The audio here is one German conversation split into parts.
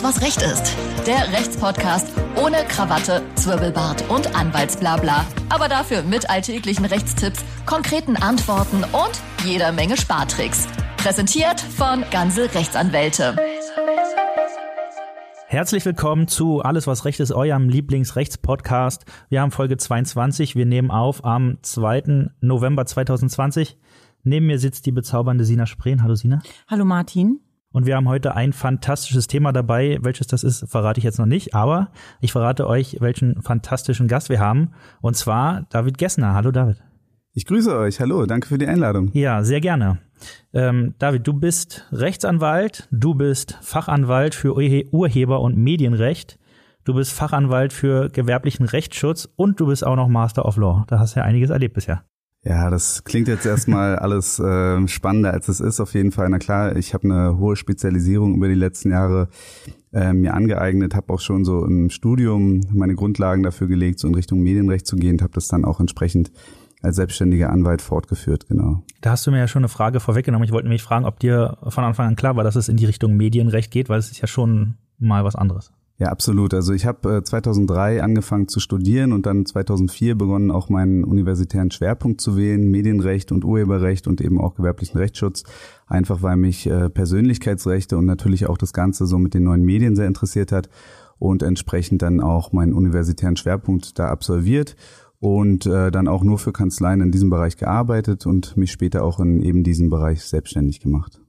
Alles, was Recht ist. Der Rechtspodcast ohne Krawatte, Zwirbelbart und Anwaltsblabla. Aber dafür mit alltäglichen Rechtstipps, konkreten Antworten und jeder Menge Spartricks. Präsentiert von Ganze Rechtsanwälte. Herzlich willkommen zu Alles, was Recht ist, eurem Lieblingsrechtspodcast. Wir haben Folge 22. Wir nehmen auf am 2. November 2020. Neben mir sitzt die bezaubernde Sina Spreen. Hallo Sina. Hallo Martin. Und wir haben heute ein fantastisches Thema dabei. Welches das ist, verrate ich jetzt noch nicht. Aber ich verrate euch, welchen fantastischen Gast wir haben. Und zwar David Gessner. Hallo David. Ich grüße euch. Hallo. Danke für die Einladung. Ja, sehr gerne. Ähm, David, du bist Rechtsanwalt. Du bist Fachanwalt für Urheber- und Medienrecht. Du bist Fachanwalt für gewerblichen Rechtsschutz und du bist auch noch Master of Law. Da hast du ja einiges erlebt bisher. Ja, das klingt jetzt erstmal alles äh, spannender, als es ist auf jeden Fall. Na klar, ich habe eine hohe Spezialisierung über die letzten Jahre äh, mir angeeignet, habe auch schon so im Studium meine Grundlagen dafür gelegt, so in Richtung Medienrecht zu gehen, habe das dann auch entsprechend als selbstständiger Anwalt fortgeführt, genau. Da hast du mir ja schon eine Frage vorweggenommen. Ich wollte nämlich fragen, ob dir von Anfang an klar war, dass es in die Richtung Medienrecht geht, weil es ist ja schon mal was anderes. Ja, absolut. Also ich habe äh, 2003 angefangen zu studieren und dann 2004 begonnen, auch meinen universitären Schwerpunkt zu wählen, Medienrecht und Urheberrecht und eben auch gewerblichen Rechtsschutz, einfach weil mich äh, Persönlichkeitsrechte und natürlich auch das Ganze so mit den neuen Medien sehr interessiert hat und entsprechend dann auch meinen universitären Schwerpunkt da absolviert und äh, dann auch nur für Kanzleien in diesem Bereich gearbeitet und mich später auch in eben diesem Bereich selbstständig gemacht.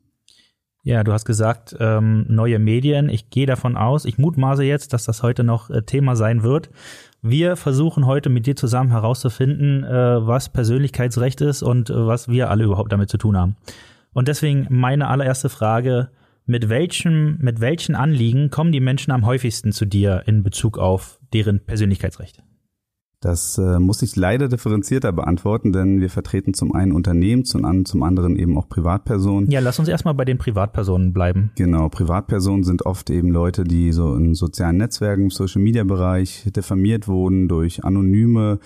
Ja, du hast gesagt, ähm, neue Medien. Ich gehe davon aus, ich mutmaße jetzt, dass das heute noch äh, Thema sein wird. Wir versuchen heute mit dir zusammen herauszufinden, äh, was Persönlichkeitsrecht ist und äh, was wir alle überhaupt damit zu tun haben. Und deswegen meine allererste Frage, mit welchem, mit welchen Anliegen kommen die Menschen am häufigsten zu dir in Bezug auf deren Persönlichkeitsrecht? Das äh, muss ich leider differenzierter beantworten, denn wir vertreten zum einen Unternehmen, zum, an, zum anderen eben auch Privatpersonen. Ja, lass uns erstmal bei den Privatpersonen bleiben. Genau, Privatpersonen sind oft eben Leute, die so in sozialen Netzwerken, im Social-Media-Bereich diffamiert wurden durch anonyme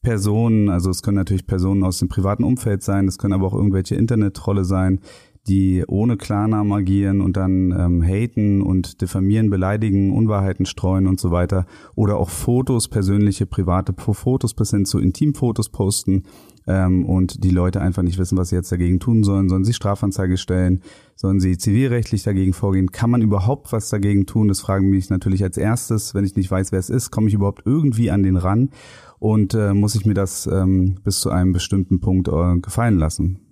Personen. Also es können natürlich Personen aus dem privaten Umfeld sein, es können aber auch irgendwelche Internet-Trolle sein, die ohne Klarnamen agieren und dann ähm, haten und diffamieren, beleidigen, Unwahrheiten streuen und so weiter. Oder auch Fotos, persönliche, private Fotos bis hin zu Intimfotos posten ähm, und die Leute einfach nicht wissen, was sie jetzt dagegen tun sollen. Sollen sie Strafanzeige stellen? Sollen sie zivilrechtlich dagegen vorgehen? Kann man überhaupt was dagegen tun? Das fragen mich natürlich als erstes. Wenn ich nicht weiß, wer es ist, komme ich überhaupt irgendwie an den ran? Und äh, muss ich mir das ähm, bis zu einem bestimmten Punkt äh, gefallen lassen?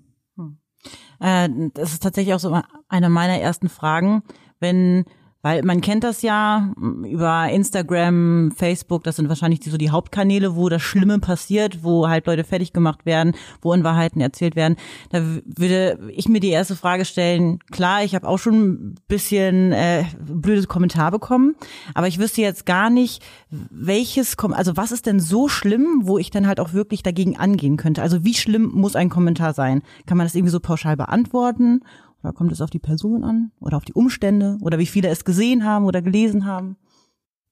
Äh, das ist tatsächlich auch so eine meiner ersten Fragen, wenn weil man kennt das ja über Instagram, Facebook, das sind wahrscheinlich so die Hauptkanäle, wo das Schlimme passiert, wo halt Leute fertig gemacht werden, wo Unwahrheiten erzählt werden. Da würde ich mir die erste Frage stellen, klar, ich habe auch schon ein bisschen äh, blödes Kommentar bekommen, aber ich wüsste jetzt gar nicht, welches, also was ist denn so schlimm, wo ich dann halt auch wirklich dagegen angehen könnte? Also wie schlimm muss ein Kommentar sein? Kann man das irgendwie so pauschal beantworten? Oder kommt es auf die Person an oder auf die Umstände oder wie viele es gesehen haben oder gelesen haben?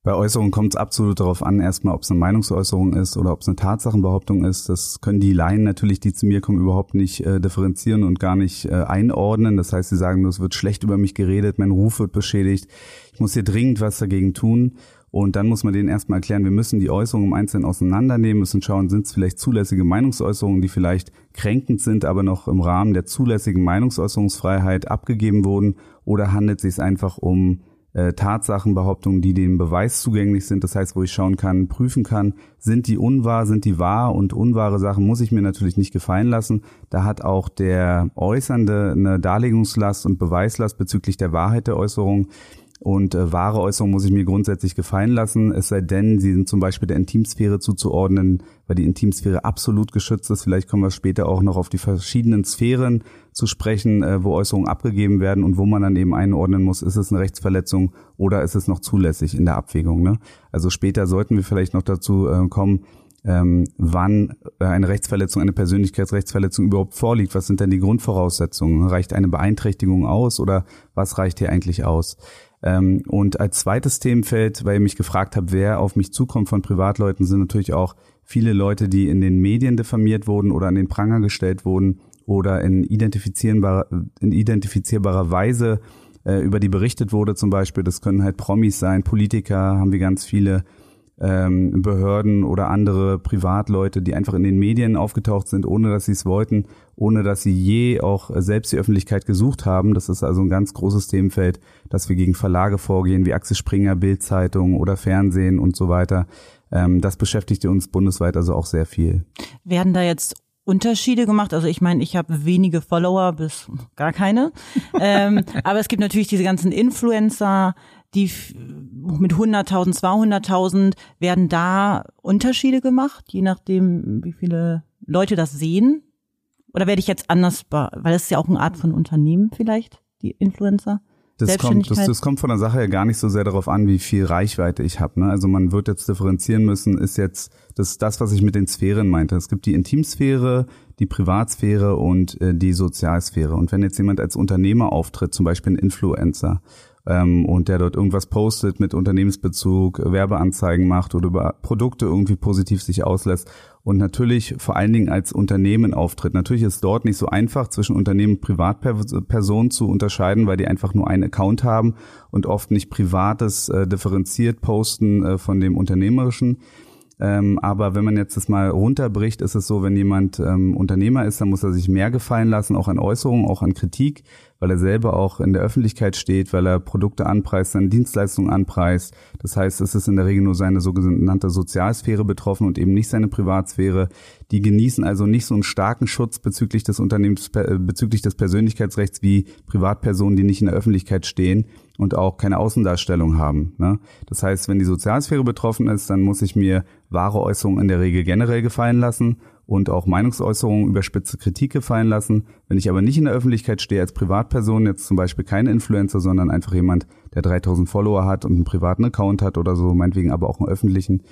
Bei Äußerungen kommt es absolut darauf an, erstmal, ob es eine Meinungsäußerung ist oder ob es eine Tatsachenbehauptung ist. Das können die Laien natürlich, die zu mir kommen, überhaupt nicht äh, differenzieren und gar nicht äh, einordnen. Das heißt, sie sagen nur, es wird schlecht über mich geredet, mein Ruf wird beschädigt. Ich muss hier dringend was dagegen tun. Und dann muss man denen erstmal erklären, wir müssen die Äußerungen im Einzelnen auseinandernehmen, müssen schauen, sind es vielleicht zulässige Meinungsäußerungen, die vielleicht kränkend sind, aber noch im Rahmen der zulässigen Meinungsäußerungsfreiheit abgegeben wurden, oder handelt es sich einfach um äh, Tatsachenbehauptungen, die dem Beweis zugänglich sind. Das heißt, wo ich schauen kann, prüfen kann, sind die unwahr, sind die wahr und unwahre Sachen muss ich mir natürlich nicht gefallen lassen. Da hat auch der Äußernde eine Darlegungslast und Beweislast bezüglich der Wahrheit der Äußerung. Und äh, wahre Äußerungen muss ich mir grundsätzlich gefallen lassen, es sei denn, sie sind zum Beispiel der Intimsphäre zuzuordnen, weil die Intimsphäre absolut geschützt ist. Vielleicht kommen wir später auch noch auf die verschiedenen Sphären zu sprechen, äh, wo Äußerungen abgegeben werden und wo man dann eben einordnen muss, ist es eine Rechtsverletzung oder ist es noch zulässig in der Abwägung. Ne? Also später sollten wir vielleicht noch dazu äh, kommen, ähm, wann äh, eine Rechtsverletzung, eine Persönlichkeitsrechtsverletzung überhaupt vorliegt. Was sind denn die Grundvoraussetzungen? Reicht eine Beeinträchtigung aus oder was reicht hier eigentlich aus? Ähm, und als zweites Themenfeld, weil ihr mich gefragt habt, wer auf mich zukommt von Privatleuten, sind natürlich auch viele Leute, die in den Medien diffamiert wurden oder an den Pranger gestellt wurden oder in identifizierbarer, in identifizierbarer Weise äh, über die berichtet wurde zum Beispiel. Das können halt Promis sein, Politiker, haben wir ganz viele ähm, Behörden oder andere Privatleute, die einfach in den Medien aufgetaucht sind, ohne dass sie es wollten, ohne dass sie je auch selbst die Öffentlichkeit gesucht haben. Das ist also ein ganz großes Themenfeld, dass wir gegen Verlage vorgehen, wie Axel Springer, Bildzeitung oder Fernsehen und so weiter. Ähm, das beschäftigt uns bundesweit also auch sehr viel. Werden da jetzt Unterschiede gemacht. Also ich meine, ich habe wenige Follower bis gar keine. ähm, aber es gibt natürlich diese ganzen Influencer, die mit 100.000, 200.000 werden da Unterschiede gemacht, je nachdem, wie viele Leute das sehen. Oder werde ich jetzt anders, weil das ist ja auch eine Art von Unternehmen vielleicht, die Influencer. Das kommt, das, das kommt von der Sache ja gar nicht so sehr darauf an, wie viel Reichweite ich habe. Ne? Also man wird jetzt differenzieren müssen, ist jetzt das, ist das, was ich mit den Sphären meinte. Es gibt die Intimsphäre, die Privatsphäre und äh, die Sozialsphäre. Und wenn jetzt jemand als Unternehmer auftritt, zum Beispiel ein Influencer, ähm, und der dort irgendwas postet mit Unternehmensbezug, Werbeanzeigen macht oder über Produkte irgendwie positiv sich auslässt und natürlich vor allen Dingen als Unternehmen auftritt. Natürlich ist dort nicht so einfach zwischen Unternehmen und Privatpersonen zu unterscheiden, weil die einfach nur einen Account haben und oft nicht Privates äh, differenziert posten äh, von dem Unternehmerischen. Ähm, aber wenn man jetzt das mal runterbricht, ist es so, wenn jemand ähm, Unternehmer ist, dann muss er sich mehr gefallen lassen, auch an Äußerungen, auch an Kritik, weil er selber auch in der Öffentlichkeit steht, weil er Produkte anpreist, seine Dienstleistungen anpreist. Das heißt, es ist in der Regel nur seine sogenannte Sozialsphäre betroffen und eben nicht seine Privatsphäre. Die genießen also nicht so einen starken Schutz bezüglich des Unternehmens, äh, bezüglich des Persönlichkeitsrechts wie Privatpersonen, die nicht in der Öffentlichkeit stehen und auch keine Außendarstellung haben. Ne? Das heißt, wenn die Sozialsphäre betroffen ist, dann muss ich mir wahre Äußerungen in der Regel generell gefallen lassen und auch Meinungsäußerungen über spitze Kritik gefallen lassen. Wenn ich aber nicht in der Öffentlichkeit stehe als Privatperson, jetzt zum Beispiel kein Influencer, sondern einfach jemand, der 3000 Follower hat und einen privaten Account hat oder so, meinetwegen aber auch einen öffentlichen,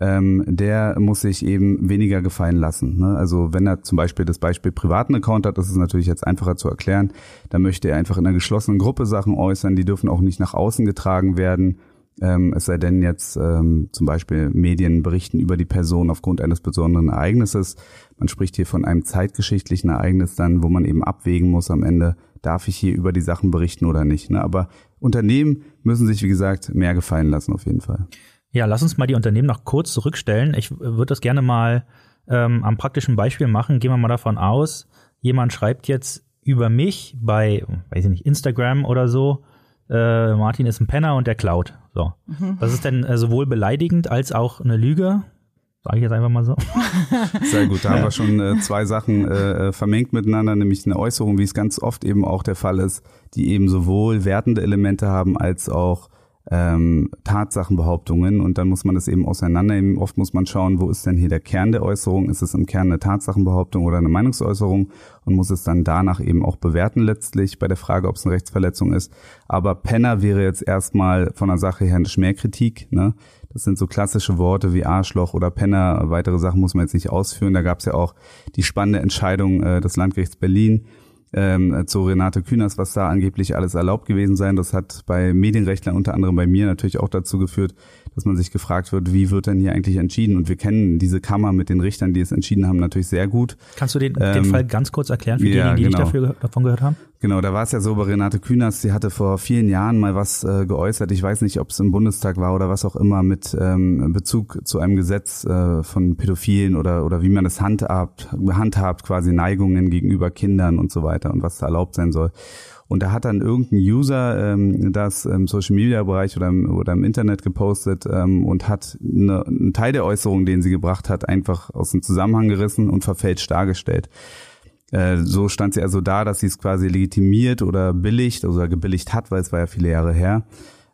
ähm, der muss sich eben weniger gefallen lassen. Ne? Also wenn er zum Beispiel das Beispiel privaten Account hat, das ist natürlich jetzt einfacher zu erklären, dann möchte er einfach in einer geschlossenen Gruppe Sachen äußern, die dürfen auch nicht nach außen getragen werden. Ähm, es sei denn jetzt ähm, zum Beispiel Medien berichten über die Person aufgrund eines besonderen Ereignisses. Man spricht hier von einem zeitgeschichtlichen Ereignis dann, wo man eben abwägen muss am Ende, darf ich hier über die Sachen berichten oder nicht. Ne? Aber Unternehmen müssen sich, wie gesagt, mehr gefallen lassen auf jeden Fall. Ja, lass uns mal die Unternehmen noch kurz zurückstellen. Ich würde das gerne mal ähm, am praktischen Beispiel machen. Gehen wir mal davon aus, jemand schreibt jetzt über mich bei, weiß ich nicht, Instagram oder so, äh, Martin ist ein Penner und der klaut. So. Mhm. Das ist dann äh, sowohl beleidigend als auch eine Lüge. Sage ich jetzt einfach mal so. Sehr gut, da haben wir schon äh, zwei Sachen äh, äh, vermengt miteinander, nämlich eine Äußerung, wie es ganz oft eben auch der Fall ist, die eben sowohl wertende Elemente haben als auch ähm, Tatsachenbehauptungen und dann muss man das eben auseinandernehmen. Oft muss man schauen, wo ist denn hier der Kern der Äußerung? Ist es im Kern eine Tatsachenbehauptung oder eine Meinungsäußerung und muss es dann danach eben auch bewerten letztlich bei der Frage, ob es eine Rechtsverletzung ist. Aber Penner wäre jetzt erstmal von der Sache her eine Schmähkritik. Ne? Das sind so klassische Worte wie Arschloch oder Penner. Weitere Sachen muss man jetzt nicht ausführen. Da gab es ja auch die spannende Entscheidung äh, des Landgerichts Berlin, ähm, zu Renate Künast, was da angeblich alles erlaubt gewesen sein. Das hat bei Medienrechtlern unter anderem bei mir natürlich auch dazu geführt, dass man sich gefragt wird, wie wird denn hier eigentlich entschieden? Und wir kennen diese Kammer mit den Richtern, die es entschieden haben, natürlich sehr gut. Kannst du den, ähm, den Fall ganz kurz erklären für ja, diejenigen, die genau. nicht dafür, davon gehört haben? Genau, da war es ja so bei Renate Künast, sie hatte vor vielen Jahren mal was äh, geäußert, ich weiß nicht, ob es im Bundestag war oder was auch immer, mit ähm, Bezug zu einem Gesetz äh, von Pädophilen oder, oder wie man es handhabt, handhabt, quasi Neigungen gegenüber Kindern und so weiter und was da erlaubt sein soll. Und da hat dann irgendein User ähm, das im Social Media Bereich oder im, oder im Internet gepostet ähm, und hat eine, einen Teil der Äußerung, den sie gebracht hat, einfach aus dem Zusammenhang gerissen und verfälscht dargestellt. Äh, so stand sie also da, dass sie es quasi legitimiert oder billigt oder gebilligt hat, weil es war ja viele Jahre her,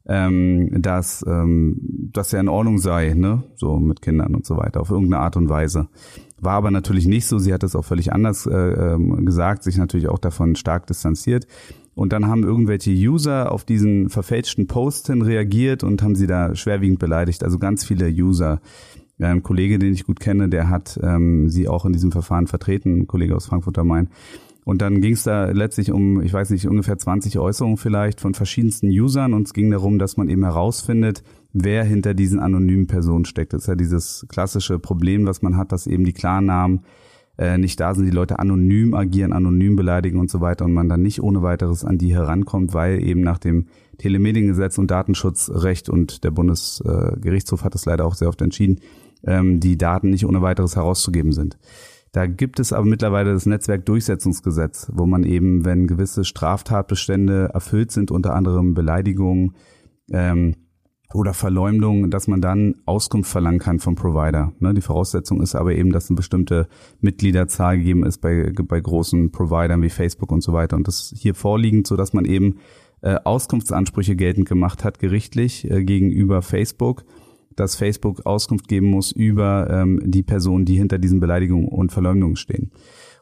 ähm, dass ähm, das ja in Ordnung sei, ne, so mit Kindern und so weiter, auf irgendeine Art und Weise. War aber natürlich nicht so. Sie hat es auch völlig anders äh, ähm, gesagt, sich natürlich auch davon stark distanziert. Und dann haben irgendwelche User auf diesen verfälschten Post hin reagiert und haben sie da schwerwiegend beleidigt. Also ganz viele User. Ja, ein Kollege, den ich gut kenne, der hat ähm, sie auch in diesem Verfahren vertreten, ein Kollege aus Frankfurt am Main. Und dann ging es da letztlich um, ich weiß nicht, ungefähr 20 Äußerungen vielleicht von verschiedensten Usern und es ging darum, dass man eben herausfindet, wer hinter diesen anonymen Personen steckt. Das ist ja dieses klassische Problem, was man hat, dass eben die Klarnamen äh, nicht da sind, die Leute anonym agieren, anonym beleidigen und so weiter und man dann nicht ohne weiteres an die herankommt, weil eben nach dem Telemediengesetz und Datenschutzrecht und der Bundesgerichtshof hat es leider auch sehr oft entschieden, ähm, die Daten nicht ohne weiteres herauszugeben sind. Da gibt es aber mittlerweile das Netzwerkdurchsetzungsgesetz, wo man eben, wenn gewisse Straftatbestände erfüllt sind, unter anderem Beleidigungen ähm, oder Verleumdung, dass man dann Auskunft verlangen kann vom Provider. Ne, die Voraussetzung ist aber eben, dass eine bestimmte Mitgliederzahl gegeben ist bei, bei großen Providern wie Facebook und so weiter. Und das hier vorliegend, so dass man eben äh, Auskunftsansprüche geltend gemacht hat, gerichtlich äh, gegenüber Facebook dass Facebook Auskunft geben muss über ähm, die Personen, die hinter diesen Beleidigungen und Verleumdungen stehen.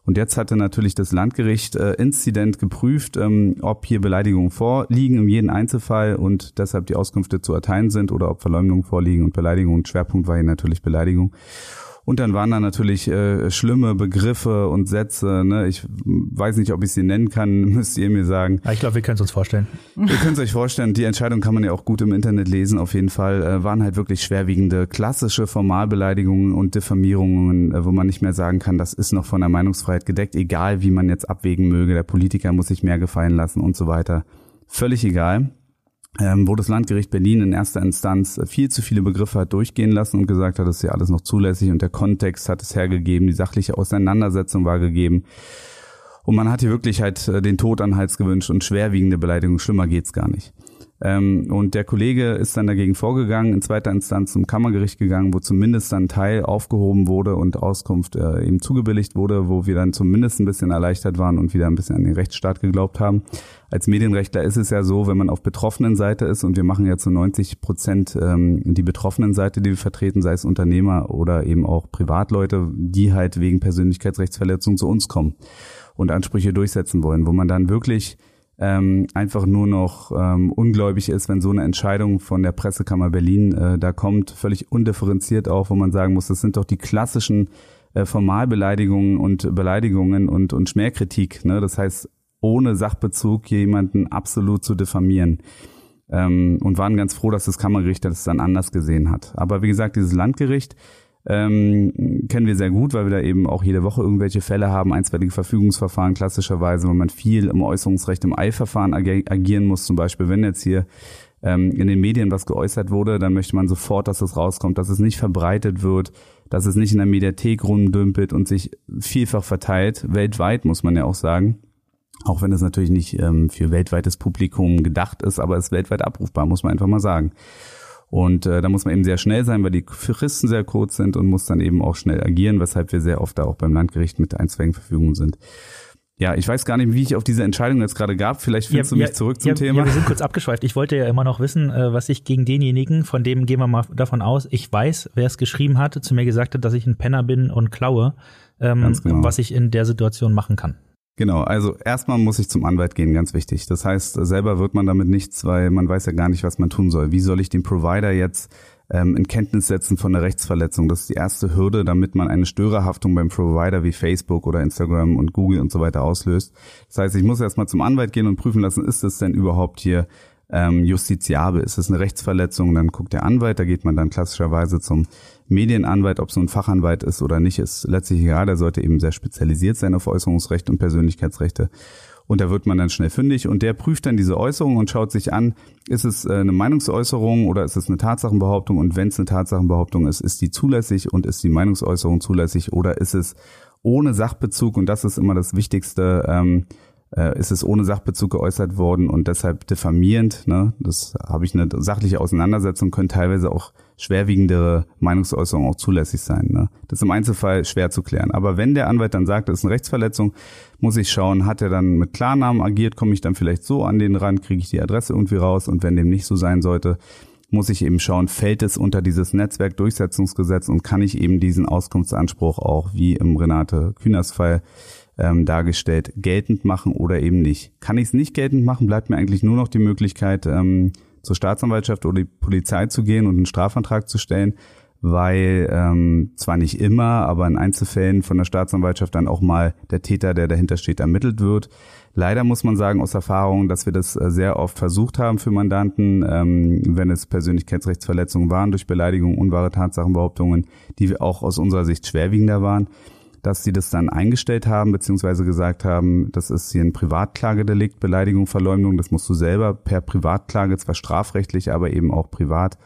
Und jetzt hatte natürlich das Landgericht äh, Inzident geprüft, ähm, ob hier Beleidigungen vorliegen im jeden Einzelfall und deshalb die Auskünfte zu erteilen sind oder ob Verleumdungen vorliegen und Beleidigungen. Schwerpunkt war hier natürlich Beleidigung. Und dann waren da natürlich äh, schlimme Begriffe und Sätze. Ne? Ich weiß nicht, ob ich sie nennen kann, müsst ihr mir sagen. ich glaube, wir können es uns vorstellen. Ihr könnt es euch vorstellen, die Entscheidung kann man ja auch gut im Internet lesen, auf jeden Fall. Äh, waren halt wirklich schwerwiegende, klassische Formalbeleidigungen und Diffamierungen, äh, wo man nicht mehr sagen kann, das ist noch von der Meinungsfreiheit gedeckt, egal wie man jetzt abwägen möge. Der Politiker muss sich mehr gefallen lassen und so weiter. Völlig egal ähm, wo das Landgericht Berlin in erster Instanz viel zu viele Begriffe hat durchgehen lassen und gesagt hat, das ist ja alles noch zulässig und der Kontext hat es hergegeben, die sachliche Auseinandersetzung war gegeben. Und man hat hier wirklich halt äh, den Tod an Hals gewünscht und schwerwiegende Beleidigung, schlimmer geht's gar nicht. Ähm, und der Kollege ist dann dagegen vorgegangen, in zweiter Instanz zum Kammergericht gegangen, wo zumindest dann Teil aufgehoben wurde und Auskunft äh, eben zugebilligt wurde, wo wir dann zumindest ein bisschen erleichtert waren und wieder ein bisschen an den Rechtsstaat geglaubt haben. Als Medienrechtler ist es ja so, wenn man auf betroffenen Seite ist und wir machen ja zu 90 Prozent ähm, die betroffenen Seite, die wir vertreten, sei es Unternehmer oder eben auch Privatleute, die halt wegen Persönlichkeitsrechtsverletzung zu uns kommen und Ansprüche durchsetzen wollen, wo man dann wirklich ähm, einfach nur noch ähm, ungläubig ist, wenn so eine Entscheidung von der Pressekammer Berlin äh, da kommt, völlig undifferenziert auch, wo man sagen muss, das sind doch die klassischen äh, Formalbeleidigungen und Beleidigungen und, und Schmähkritik. Ne? Das heißt, ohne Sachbezug jemanden absolut zu diffamieren. Ähm, und waren ganz froh, dass das Kammergericht das dann anders gesehen hat. Aber wie gesagt, dieses Landgericht ähm, kennen wir sehr gut, weil wir da eben auch jede Woche irgendwelche Fälle haben, einstweilige Verfügungsverfahren klassischerweise, wo man viel im Äußerungsrecht im Eilverfahren ag agieren muss. Zum Beispiel, wenn jetzt hier ähm, in den Medien was geäußert wurde, dann möchte man sofort, dass es rauskommt, dass es nicht verbreitet wird, dass es nicht in der Mediathek rumdümpelt und sich vielfach verteilt. Weltweit muss man ja auch sagen. Auch wenn es natürlich nicht ähm, für weltweites Publikum gedacht ist, aber es ist weltweit abrufbar, muss man einfach mal sagen. Und äh, da muss man eben sehr schnell sein, weil die Fristen sehr kurz sind und muss dann eben auch schnell agieren, weshalb wir sehr oft da auch beim Landgericht mit einstweiligen Verfügungen sind. Ja, ich weiß gar nicht, wie ich auf diese Entscheidung jetzt gerade gab. Vielleicht findest ja, du mich ja, zurück zum ja, Thema. Ja, wir sind kurz abgeschweift. Ich wollte ja immer noch wissen, äh, was ich gegen denjenigen, von dem gehen wir mal davon aus, ich weiß, wer es geschrieben hatte, zu mir gesagt hat, dass ich ein Penner bin und klaue, ähm, genau. was ich in der Situation machen kann. Genau, also erstmal muss ich zum Anwalt gehen, ganz wichtig. Das heißt, selber wird man damit nichts, weil man weiß ja gar nicht, was man tun soll. Wie soll ich den Provider jetzt ähm, in Kenntnis setzen von der Rechtsverletzung? Das ist die erste Hürde, damit man eine Störerhaftung beim Provider wie Facebook oder Instagram und Google und so weiter auslöst. Das heißt, ich muss erstmal zum Anwalt gehen und prüfen lassen, ist es denn überhaupt hier ähm, justiziabel? Ist es eine Rechtsverletzung? Dann guckt der Anwalt, da geht man dann klassischerweise zum Medienanwalt, ob so ein Fachanwalt ist oder nicht, ist letztlich egal. Der sollte eben sehr spezialisiert sein auf Äußerungsrecht und Persönlichkeitsrechte. Und da wird man dann schnell fündig und der prüft dann diese Äußerung und schaut sich an, ist es äh, eine Meinungsäußerung oder ist es eine Tatsachenbehauptung? Und wenn es eine Tatsachenbehauptung ist, ist die zulässig und ist die Meinungsäußerung zulässig oder ist es ohne Sachbezug? Und das ist immer das Wichtigste. Ähm, äh, ist es ohne Sachbezug geäußert worden und deshalb diffamierend. Ne? Das habe ich eine sachliche Auseinandersetzung, können teilweise auch schwerwiegendere Meinungsäußerungen auch zulässig sein. Ne? Das ist im Einzelfall schwer zu klären. Aber wenn der Anwalt dann sagt, das ist eine Rechtsverletzung, muss ich schauen, hat er dann mit Klarnamen agiert, komme ich dann vielleicht so an den Rand, kriege ich die Adresse irgendwie raus und wenn dem nicht so sein sollte, muss ich eben schauen, fällt es unter dieses Netzwerkdurchsetzungsgesetz und kann ich eben diesen Auskunftsanspruch auch wie im Renate Kühners Fall ähm, dargestellt geltend machen oder eben nicht. Kann ich es nicht geltend machen, bleibt mir eigentlich nur noch die Möglichkeit, ähm, zur Staatsanwaltschaft oder die Polizei zu gehen und einen Strafantrag zu stellen, weil ähm, zwar nicht immer, aber in Einzelfällen von der Staatsanwaltschaft dann auch mal der Täter, der dahinter steht, ermittelt wird. Leider muss man sagen aus Erfahrung, dass wir das äh, sehr oft versucht haben für Mandanten, ähm, wenn es Persönlichkeitsrechtsverletzungen waren durch Beleidigung, unwahre Tatsachenbehauptungen, die auch aus unserer Sicht schwerwiegender waren dass sie das dann eingestellt haben, beziehungsweise gesagt haben, das ist hier ein Privatklagedelikt, Beleidigung, Verleumdung, das musst du selber per Privatklage, zwar strafrechtlich, aber eben auch privat,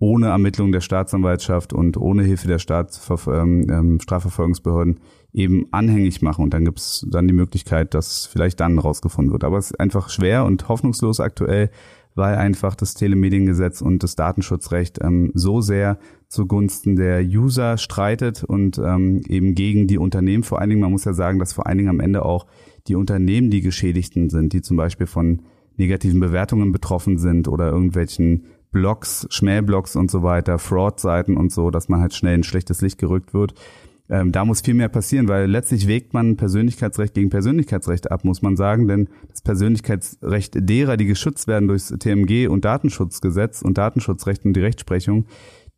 ohne Ermittlung der Staatsanwaltschaft und ohne Hilfe der Staatsver ähm, ähm, Strafverfolgungsbehörden eben anhängig machen. Und dann gibt's dann die Möglichkeit, dass vielleicht dann rausgefunden wird. Aber es ist einfach schwer und hoffnungslos aktuell, weil einfach das Telemediengesetz und das Datenschutzrecht ähm, so sehr zugunsten der User streitet und ähm, eben gegen die Unternehmen. Vor allen Dingen, man muss ja sagen, dass vor allen Dingen am Ende auch die Unternehmen die Geschädigten sind, die zum Beispiel von negativen Bewertungen betroffen sind oder irgendwelchen Blogs, Schmähblogs und so weiter, Fraud-Seiten und so, dass man halt schnell in schlechtes Licht gerückt wird. Ähm, da muss viel mehr passieren, weil letztlich wägt man Persönlichkeitsrecht gegen Persönlichkeitsrecht ab, muss man sagen, denn das Persönlichkeitsrecht derer, die geschützt werden durchs TMG und Datenschutzgesetz und Datenschutzrecht und die Rechtsprechung,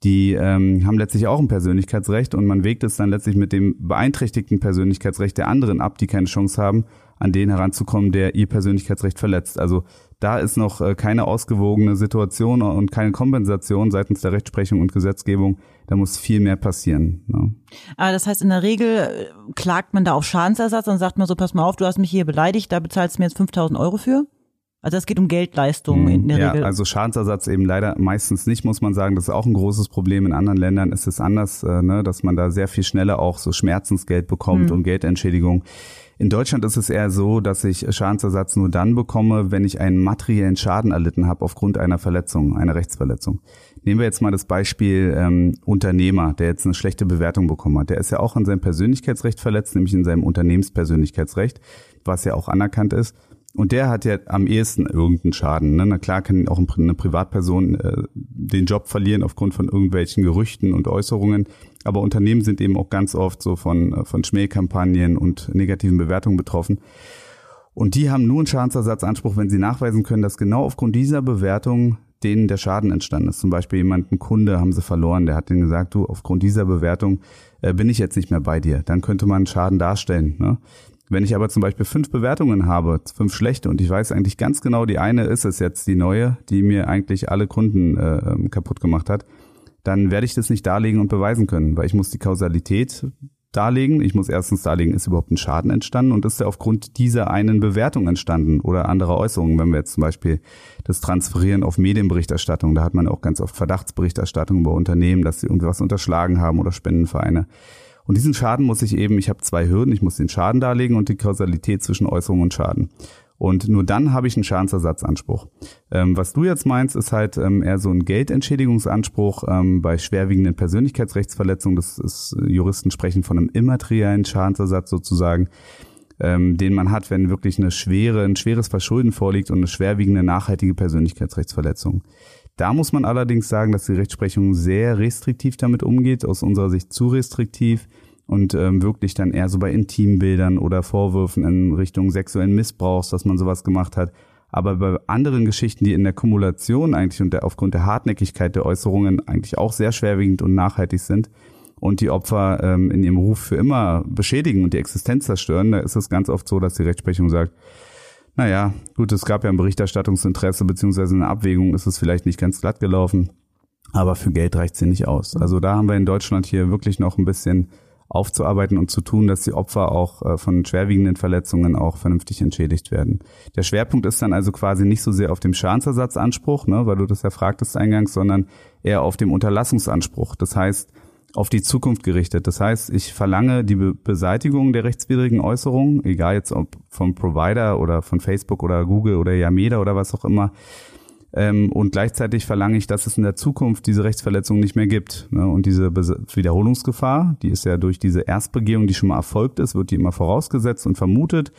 die ähm, haben letztlich auch ein Persönlichkeitsrecht und man wägt es dann letztlich mit dem beeinträchtigten Persönlichkeitsrecht der anderen ab, die keine Chance haben, an den heranzukommen, der ihr Persönlichkeitsrecht verletzt. Also da ist noch äh, keine ausgewogene Situation und keine Kompensation seitens der Rechtsprechung und Gesetzgebung. Da muss viel mehr passieren. Ne? Aber das heißt, in der Regel äh, klagt man da auf Schadensersatz und sagt man so, pass mal auf, du hast mich hier beleidigt, da bezahlst du mir jetzt 5000 Euro für? Also es geht um Geldleistungen in der ja, Regel. also Schadensersatz eben leider meistens nicht, muss man sagen. Das ist auch ein großes Problem. In anderen Ländern ist es anders, äh, ne, dass man da sehr viel schneller auch so Schmerzensgeld bekommt Hm. und Geldentschädigung. In Deutschland ist es eher so, dass ich Schadensersatz nur dann bekomme, wenn ich einen materiellen Schaden erlitten habe aufgrund einer Verletzung, einer Rechtsverletzung. Nehmen wir jetzt mal das Beispiel ähm, Unternehmer, der jetzt eine schlechte Bewertung bekommen hat. Der ist ja auch an seinem Persönlichkeitsrecht verletzt, nämlich in seinem Unternehmenspersönlichkeitsrecht, was ja auch anerkannt ist. Und der hat ja am ehesten irgendeinen Schaden. Ne? Na klar kann auch eine Privatperson äh, den Job verlieren aufgrund von irgendwelchen Gerüchten und Äußerungen. Aber Unternehmen sind eben auch ganz oft so von, äh, von Schmähkampagnen und negativen Bewertungen betroffen. Und die haben nur einen Schadensersatzanspruch, wenn sie nachweisen können, dass genau aufgrund dieser Bewertung denen der Schaden entstanden ist. Zum Beispiel jemanden Kunde haben sie verloren, der hat denen gesagt, du, aufgrund dieser Bewertung äh, bin ich jetzt nicht mehr bei dir. Dann könnte man Schaden darstellen. Ne? Wenn ich aber zum Beispiel fünf Bewertungen habe, fünf schlechte, und ich weiß eigentlich ganz genau, die eine ist es jetzt die neue, die mir eigentlich alle Kunden äh, kaputt gemacht hat, dann werde ich das nicht darlegen und beweisen können, weil ich muss die Kausalität darlegen. Ich muss erstens darlegen, ist überhaupt ein Schaden entstanden und ist er aufgrund dieser einen Bewertung entstanden oder anderer Äußerungen, wenn wir jetzt zum Beispiel das transferieren auf Medienberichterstattung, da hat man auch ganz oft Verdachtsberichterstattung über Unternehmen, dass sie irgendwas unterschlagen haben oder Spendenvereine. Und diesen Schaden muss ich eben, ich habe zwei Hürden, ich muss den Schaden darlegen und die Kausalität zwischen Äußerung und Schaden. Und nur dann habe ich einen Schadensersatzanspruch. Ähm, was du jetzt meinst, ist halt ähm, eher so ein Geldentschädigungsanspruch ähm, bei schwerwiegenden Persönlichkeitsrechtsverletzungen. Das ist, Juristen sprechen von einem immateriellen Schadensersatz sozusagen, ähm, den man hat, wenn wirklich eine schwere, ein schweres Verschulden vorliegt und eine schwerwiegende nachhaltige Persönlichkeitsrechtsverletzung. Da muss man allerdings sagen, dass die Rechtsprechung sehr restriktiv damit umgeht, aus unserer Sicht zu restriktiv und ähm, wirklich dann eher so bei Intimbildern oder Vorwürfen in Richtung sexuellen Missbrauchs, dass man sowas gemacht hat. Aber bei anderen Geschichten, die in der Kumulation eigentlich und der, aufgrund der Hartnäckigkeit der Äußerungen eigentlich auch sehr schwerwiegend und nachhaltig sind und die Opfer ähm, in ihrem Ruf für immer beschädigen und die Existenz zerstören, da ist es ganz oft so, dass die Rechtsprechung sagt, naja, gut, es gab ja ein Berichterstattungsinteresse beziehungsweise eine Abwägung, ist es vielleicht nicht ganz glatt gelaufen, aber für Geld reicht sie nicht aus. Also da haben wir in Deutschland hier wirklich noch ein bisschen aufzuarbeiten und zu tun, dass die Opfer auch äh, von schwerwiegenden Verletzungen auch vernünftig entschädigt werden. Der Schwerpunkt ist dann also quasi nicht so sehr auf dem Schadensersatzanspruch, ne, weil du das ja fragtest eingangs, sondern eher auf dem Unterlassungsanspruch. Das heißt, auf die Zukunft gerichtet. Das heißt, ich verlange die Be Beseitigung der rechtswidrigen Äußerungen, egal jetzt ob vom Provider oder von Facebook oder Google oder Yameda oder was auch immer. Ähm, und gleichzeitig verlange ich, dass es in der Zukunft diese Rechtsverletzung nicht mehr gibt. Ne? Und diese Be Wiederholungsgefahr, die ist ja durch diese Erstbegehung, die schon mal erfolgt ist, wird die immer vorausgesetzt und vermutet.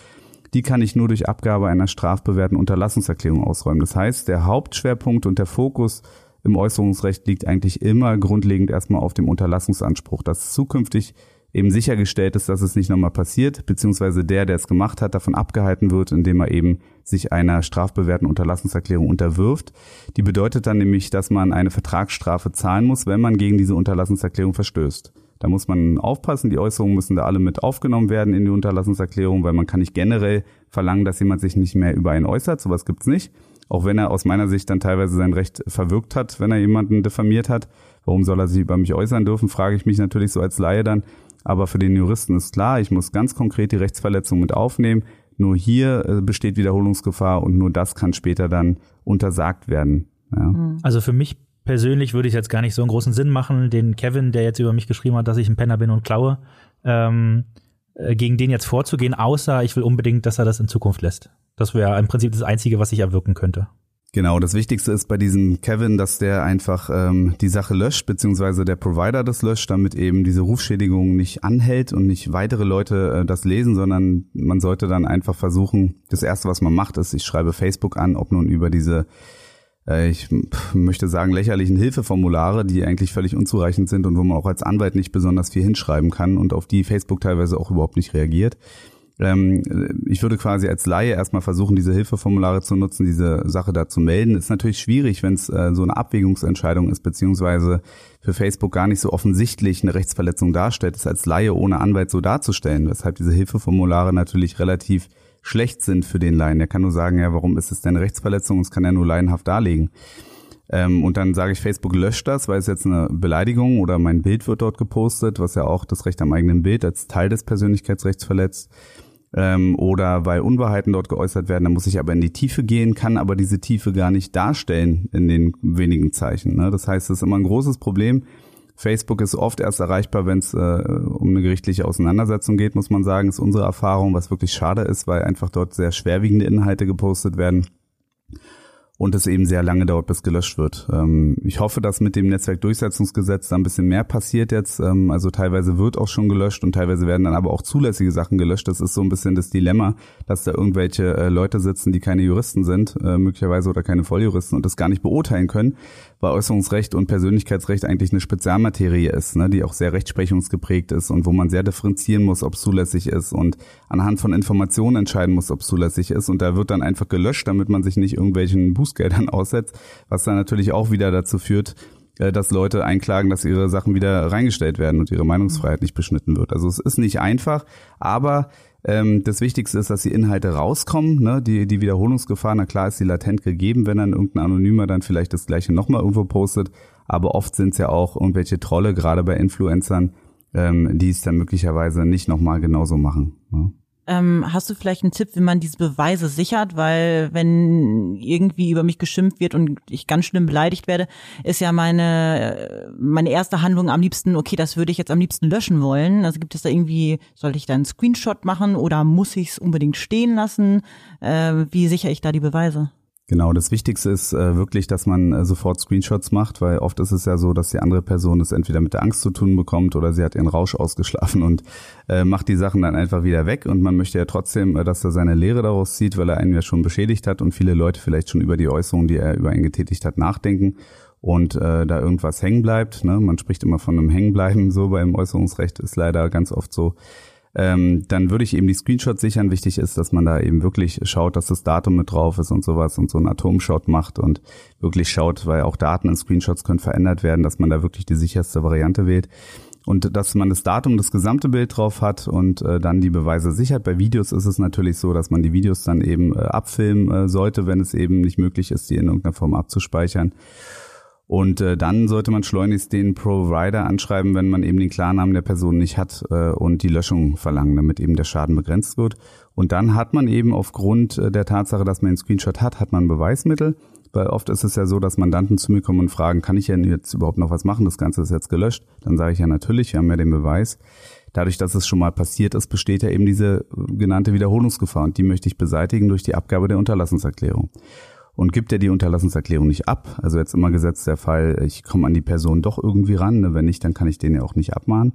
Die kann ich nur durch Abgabe einer strafbewährten Unterlassungserklärung ausräumen. Das heißt, der Hauptschwerpunkt und der Fokus im Äußerungsrecht liegt eigentlich immer grundlegend erstmal auf dem Unterlassungsanspruch, dass zukünftig eben sichergestellt ist, dass es nicht nochmal passiert, beziehungsweise der, der es gemacht hat, davon abgehalten wird, indem er eben sich einer strafbewährten Unterlassungserklärung unterwirft. Die bedeutet dann nämlich, dass man eine Vertragsstrafe zahlen muss, wenn man gegen diese Unterlassungserklärung verstößt. Da muss man aufpassen, die Äußerungen müssen da alle mit aufgenommen werden in die Unterlassungserklärung, weil man kann nicht generell verlangen, dass jemand sich nicht mehr über einen äußert, sowas gibt's nicht. Auch wenn er aus meiner Sicht dann teilweise sein Recht verwirkt hat, wenn er jemanden diffamiert hat. Warum soll er sich über mich äußern dürfen, frage ich mich natürlich so als Laie dann. aber für den Juristen ist klar, ich muss ganz konkret die Rechtsverletzung mit aufnehmen. Nur hier äh, besteht Wiederholungsgefahr und nur das kann später dann untersagt werden. Ja. Hm. Also für mich persönlich würde ich jetzt gar nicht so einen großen Sinn machen, den Kevin, der jetzt über mich geschrieben hat, dass ich ein Penner bin und klaue, ähm, äh, gegen den jetzt vorzugehen, außer ich will unbedingt, dass er das in Zukunft lässt. Das wäre im Prinzip das Einzige, was ich erwirken könnte. Genau, das Wichtigste ist bei diesem Kevin, dass der einfach ähm, die Sache löscht, beziehungsweise der Provider das löscht, damit eben diese Rufschädigung nicht anhält und nicht weitere Leute äh, das lesen, sondern man sollte dann einfach versuchen, das Erste, was man macht, ist, ich schreibe Facebook an, ob nun über diese äh, ich möchte sagen, lächerlichen Hilfeformulare, die eigentlich völlig unzureichend sind und wo man auch als Anwalt nicht besonders viel hinschreiben kann und auf die Facebook teilweise auch überhaupt nicht reagiert. Ähm, ich würde quasi als Laie erstmal versuchen, diese Hilfeformulare zu nutzen, diese Sache da zu melden. Ist natürlich schwierig, wenn es äh, so eine Abwägungsentscheidung ist, beziehungsweise für Facebook gar nicht so offensichtlich eine Rechtsverletzung darstellt, es als Laie ohne Anwalt so darzustellen, weshalb diese Hilfeformulare natürlich relativ schlecht sind für den Laien. Der kann nur sagen, ja, warum ist es denn eine Rechtsverletzung? Das kann er nur laienhaft darlegen. Ähm, und dann sage ich, Facebook löscht das, weil es jetzt eine Beleidigung oder mein Bild wird dort gepostet, was ja auch das Recht am eigenen Bild als Teil des Persönlichkeitsrechts verletzt ähm, oder weil Unwahrheiten dort geäußert werden, dann muss ich aber in die Tiefe gehen, kann aber diese Tiefe gar nicht darstellen in den wenigen Zeichen. Ne? Das heißt, es ist immer ein großes Problem. Facebook ist oft erst erreichbar, wenn es äh, um eine gerichtliche Auseinandersetzung geht, muss man sagen, ist unsere Erfahrung, was wirklich schade ist, weil einfach dort sehr schwerwiegende Inhalte gepostet werden und es eben sehr lange dauert, bis gelöscht wird. Ähm, ich hoffe, dass mit dem Netzwerkdurchsetzungsgesetz da ein bisschen mehr passiert jetzt. Ähm, also teilweise wird auch schon gelöscht und teilweise werden dann aber auch zulässige Sachen gelöscht. Das ist so ein bisschen das Dilemma, dass da irgendwelche äh, Leute sitzen, die keine Juristen sind, äh, möglicherweise oder keine Volljuristen und das gar nicht beurteilen können, weil Äußerungsrecht und Persönlichkeitsrecht eigentlich eine Spezialmaterie ist, ne, die auch sehr rechtsprechungsgeprägt ist und wo man sehr differenzieren muss, ob es zulässig ist und anhand von Informationen entscheiden muss, ob es zulässig ist. Und da wird dann einfach gelöscht, damit man sich nicht irgendwelchen Bußgeldern aussetzt, was dann natürlich auch wieder dazu führt, äh, dass Leute einklagen, dass ihre Sachen wieder reingestellt werden und ihre Meinungsfreiheit nicht beschnitten wird. Also es ist nicht einfach, aber ähm, das Wichtigste ist, dass die Inhalte rauskommen. Ne? Die, die Wiederholungsgefahr, na klar ist die latent gegeben, wenn dann irgendein Anonymer dann vielleicht das gleiche nochmal irgendwo postet. Aber oft sind es ja auch irgendwelche Trolle, gerade bei Influencern, ähm, die es dann möglicherweise nicht nochmal genauso machen. Ne? Ähm, hast du vielleicht einen Tipp, wie man diese Beweise sichert? Weil wenn irgendwie über mich geschimpft wird und ich ganz schlimm beleidigt werde, ist ja meine, meine erste Handlung am liebsten, okay, das würde ich jetzt am liebsten löschen wollen. Also gibt es da irgendwie, sollte ich da einen Screenshot machen oder muss ich es unbedingt stehen lassen? Äh, wie sichere ich da die Beweise? Genau, das Wichtigste ist äh, wirklich, dass man äh, sofort Screenshots macht, weil oft ist es ja so, dass die andere Person es entweder mit der Angst zu tun bekommt oder sie hat ihren Rausch ausgeschlafen und äh, macht die Sachen dann einfach wieder weg und man möchte ja trotzdem, äh, dass er seine Lehre daraus zieht, weil er einen ja schon beschädigt hat und viele Leute vielleicht schon über die Äußerungen, die er über ihn getätigt hat, nachdenken und äh, da irgendwas hängen bleibt. Ne? Man spricht immer von einem Hängenbleiben, so beim Äußerungsrecht ist leider ganz oft so ähm, dann würde ich eben die Screenshots sichern. Wichtig ist, dass man da eben wirklich schaut, dass das Datum mit drauf ist und sowas und so einen Atomshot macht und wirklich schaut, weil auch Daten in Screenshots können verändert werden, dass man da wirklich die sicherste Variante wählt und dass man das Datum, das gesamte Bild drauf hat und äh, dann die Beweise sichert. Bei Videos ist es natürlich so, dass man die Videos dann eben äh, abfilmen äh, sollte, wenn es eben nicht möglich ist, die in irgendeiner Form abzuspeichern. Und äh, dann sollte man schleunigst den Provider anschreiben, wenn man eben den Klarnamen der Person nicht hat äh, und die Löschung verlangen, damit eben der Schaden begrenzt wird. Und dann hat man eben aufgrund äh, der Tatsache, dass man einen Screenshot hat, hat man Beweismittel. Weil oft ist es ja so, dass Mandanten zu mir kommen und fragen, kann ich denn jetzt überhaupt noch was machen? Das Ganze ist jetzt gelöscht. Dann sage ich ja natürlich, wir haben ja den Beweis. Dadurch, dass es schon mal passiert ist, besteht ja eben diese genannte Wiederholungsgefahr und die möchte ich beseitigen durch die Abgabe der Unterlassungserklärung. Und gibt er die Unterlassungserklärung nicht ab, also jetzt immer gesetzt der Fall, ich komme an die Person doch irgendwie ran, ne? wenn nicht, dann kann ich den ja auch nicht abmahnen.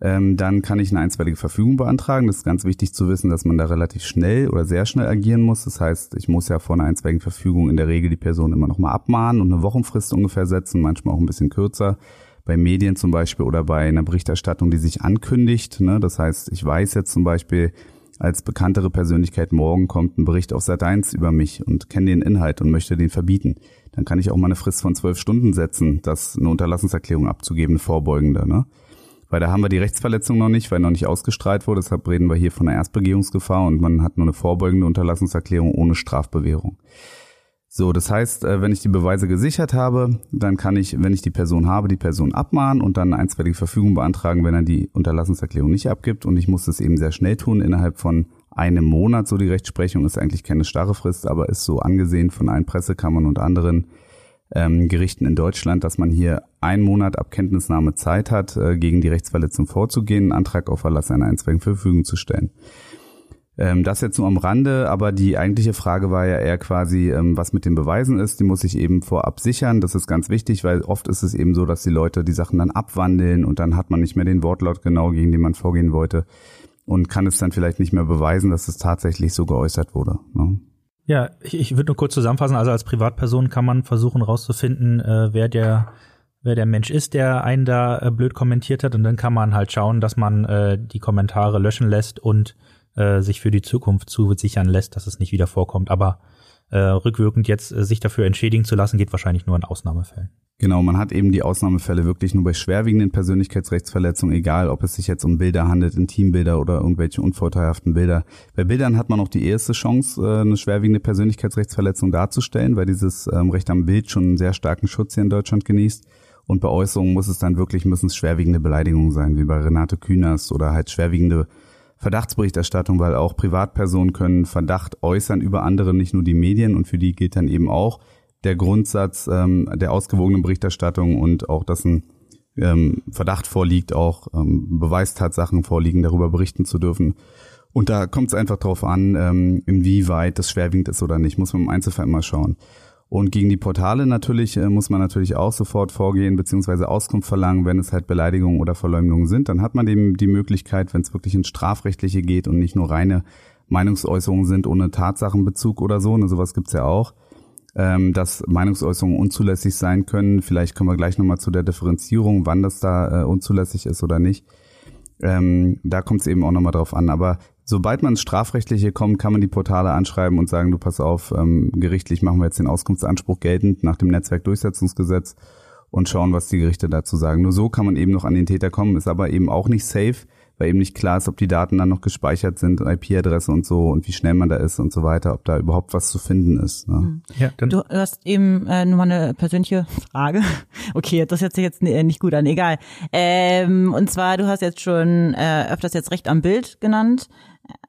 Ähm, dann kann ich eine einstweilige Verfügung beantragen. Das ist ganz wichtig zu wissen, dass man da relativ schnell oder sehr schnell agieren muss. Das heißt, ich muss ja vor einer einstweiligen Verfügung in der Regel die Person immer nochmal abmahnen und eine Wochenfrist ungefähr setzen, manchmal auch ein bisschen kürzer. Bei Medien zum Beispiel oder bei einer Berichterstattung, die sich ankündigt. Ne? Das heißt, ich weiß jetzt zum Beispiel, als bekanntere Persönlichkeit morgen kommt ein Bericht auf Sat 1 über mich und kenne den Inhalt und möchte den verbieten, dann kann ich auch mal eine Frist von zwölf Stunden setzen, das eine Unterlassenserklärung abzugeben, eine vorbeugende, ne? Weil da haben wir die Rechtsverletzung noch nicht, weil noch nicht ausgestrahlt wurde, deshalb reden wir hier von einer Erstbegehungsgefahr und man hat nur eine vorbeugende Unterlassungserklärung ohne Strafbewährung. So, das heißt, äh, wenn ich die Beweise gesichert habe, dann kann ich, wenn ich die Person habe, die Person abmahnen und dann eine einstweilige Verfügung beantragen, wenn er die Unterlassungserklärung nicht abgibt. Und ich muss das eben sehr schnell tun, innerhalb von einem Monat. So die Rechtsprechung ist eigentlich keine starre Frist, aber ist so angesehen von allen Pressekammern und anderen ähm, Gerichten in Deutschland, dass man hier einen Monat ab Kenntnisnahme Zeit hat, äh, gegen die Rechtsverletzung vorzugehen, einen Antrag auf Erlass einer einstweiligen Verfügung zu stellen. Ähm, das jetzt nur am Rande, aber die eigentliche Frage war ja eher quasi, ähm, was mit den Beweisen ist. Die muss ich eben vorab sichern. Das ist ganz wichtig, weil oft ist es eben so, dass die Leute die Sachen dann abwandeln und dann hat man nicht mehr den Wortlaut genau, gegen den man vorgehen wollte und kann es dann vielleicht nicht mehr beweisen, dass es tatsächlich so geäußert wurde. Ne? Ja, ich, ich würde nur kurz zusammenfassen. Also als Privatperson kann man versuchen rauszufinden, äh, wer der wer der Mensch ist, der einen da äh, blöd kommentiert hat. Und dann kann man halt schauen, dass man äh, die Kommentare löschen lässt und äh, sich für die Zukunft zusichern lässt, dass es nicht wieder vorkommt. Aber äh, rückwirkend jetzt äh, sich dafür entschädigen zu lassen, geht wahrscheinlich nur in Ausnahmefällen. Genau, man hat eben die Ausnahmefälle wirklich nur bei schwerwiegenden Persönlichkeitsrechtsverletzungen, egal ob es sich jetzt um Bilder handelt, Intimbilder oder irgendwelche unvorteilhaften Bilder. Bei Bildern hat man auch die erste Chance, äh, eine schwerwiegende Persönlichkeitsrechtsverletzung darzustellen, weil dieses ähm, Recht am Bild schon einen sehr starken Schutz hier in Deutschland genießt. Und bei Äußerungen muss es dann wirklich, müssen es schwerwiegende Beleidigungen sein, wie bei Renate Künast oder halt schwerwiegende Verdachtsberichterstattung, weil auch Privatpersonen können Verdacht äußern über andere, nicht nur die Medien und für die gilt dann eben auch der Grundsatz ähm, der ausgewogenen Berichterstattung und auch, dass ein ähm, Verdacht vorliegt, auch ähm, Beweistatsachen vorliegen, darüber berichten zu dürfen. Und da kommt es einfach drauf an, ähm, inwieweit das schwerwiegend ist oder nicht, muss man im Einzelfall immer schauen. Und gegen die Portale natürlich äh, muss man natürlich auch sofort vorgehen, beziehungsweise Auskunft verlangen, wenn es halt Beleidigungen oder Verleumdungen sind. Dann hat man eben die Möglichkeit, wenn es wirklich ins Strafrechtliche geht und nicht nur reine Meinungsäußerungen sind ohne Tatsachenbezug oder so, ne, sowas gibt's ja auch, ähm, dass Meinungsäußerungen unzulässig sein können. Vielleicht kommen wir gleich nochmal zu der Differenzierung, wann das da äh, unzulässig ist oder nicht. Ähm, da kommt es eben auch nochmal drauf an. Aber sobald man ins Strafrechtliche kommt, kann man die Portale anschreiben und sagen, du pass auf, ähm, gerichtlich machen wir jetzt den Auskunftsanspruch geltend nach dem Netzwerkdurchsetzungsgesetz und schauen, was die Gerichte dazu sagen. Nur so kann man eben noch an den Täter kommen, ist aber eben auch nicht safe, weil eben nicht klar ist, ob die Daten dann noch gespeichert sind, IP-Adresse und so und wie schnell man da ist und so weiter, ob da überhaupt was zu finden ist. Ne? Hm. Ja, dann du hast eben äh, nur mal eine persönliche Frage. Okay, das hört sich jetzt nicht gut an, egal. Ähm, und zwar, du hast jetzt schon äh, öfters jetzt Recht am Bild genannt.